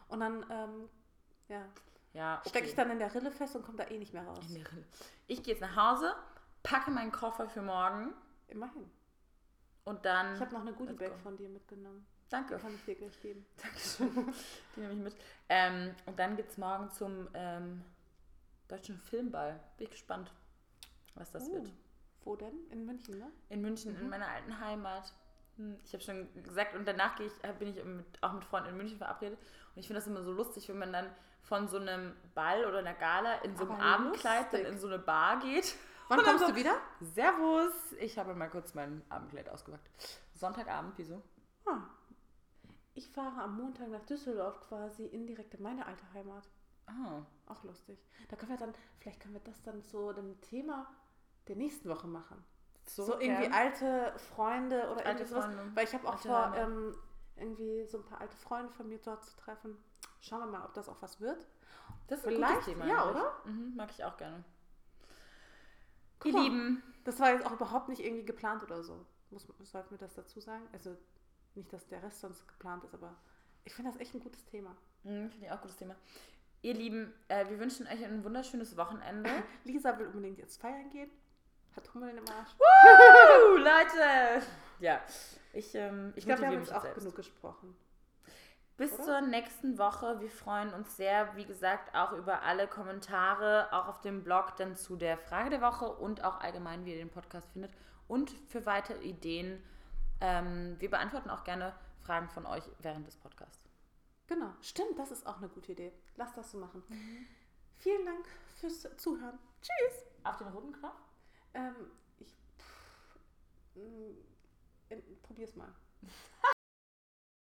B: und dann, ähm, ja,
A: Ja, okay.
B: stecke ich dann in der Rille fest und komme da eh nicht mehr raus.
A: In der Rille. Ich gehe jetzt nach Hause, packe meinen Koffer für morgen
B: Immerhin.
A: und dann.
B: Ich habe noch eine
A: Let's
B: Bag
A: go.
B: von dir mitgenommen.
A: Danke.
B: Kann ich dir gleich geben.
A: Dankeschön. Die nehme ich mit. Ähm, und dann geht es morgen zum ähm, Deutschen Filmball. Bin ich gespannt, was das
B: Uh,
A: wird.
B: Wo denn? In München, ne?
A: In München,
B: Mhm.
A: in meiner alten Heimat. Hm, Ich habe schon gesagt, und danach gehe ich, bin ich mit, auch mit Freunden in München verabredet. Und ich finde das immer so lustig, wenn man dann von so einem Ball oder einer Gala in so einem Abendkleid dann in so eine Bar geht.
B: Wann kommst
A: so,
B: du wieder?
A: Servus! Ich habe mal kurz mein Abendkleid ausgepackt. Sonntagabend, wieso?
B: Ah. Ich fahre am Montag nach Düsseldorf quasi indirekt in meine alte Heimat.
A: Ah,
B: Auch lustig. Da können wir dann, vielleicht können wir das dann zu dem Thema der nächsten Woche machen. So, irgendwie
A: gern.
B: alte Freunde oder
A: Alte
B: irgendwie sowas.
A: Freunde.
B: Weil ich habe auch
A: Alte
B: vor, ähm, irgendwie so ein paar alte Freunde von mir dort zu treffen. Schauen wir mal, ob das auch was wird.
A: Das ist ein
B: Vielleicht,
A: gutes Thema.
B: ja, oder?
A: Mhm, mag ich auch gerne.
B: Guck
A: Ihr. Lieben,
B: Das war jetzt auch überhaupt nicht irgendwie geplant oder so. Muss, sollten wir das dazu sagen? Also nicht, dass der Rest sonst geplant ist, aber ich finde das echt ein gutes Thema.
A: Mhm, finde ich auch ein gutes Thema. Ihr Lieben, äh, wir wünschen euch ein wunderschönes Wochenende.
B: Lisa will unbedingt jetzt feiern gehen. Hat Hummeln im Arsch.
A: Woo, Leute! Ja, ich, ähm, ich,
B: glaube, wir haben jetzt auch
A: selbst.
B: genug gesprochen.
A: Bis
B: oder?
A: zur nächsten Woche. Wir freuen uns sehr, wie gesagt, auch über alle Kommentare, auch auf dem Blog dann zu der Frage der Woche und auch allgemein, wie ihr den Podcast findet und für weitere Ideen. Ähm, wir beantworten auch gerne Fragen von euch während des Podcasts.
B: Genau, stimmt, das ist auch eine gute Idee. Lass das so machen. Vielen Dank fürs Zuhören. Tschüss.
A: Auf den roten Knopf?
B: Ähm, ich pff, mm, probier's mal.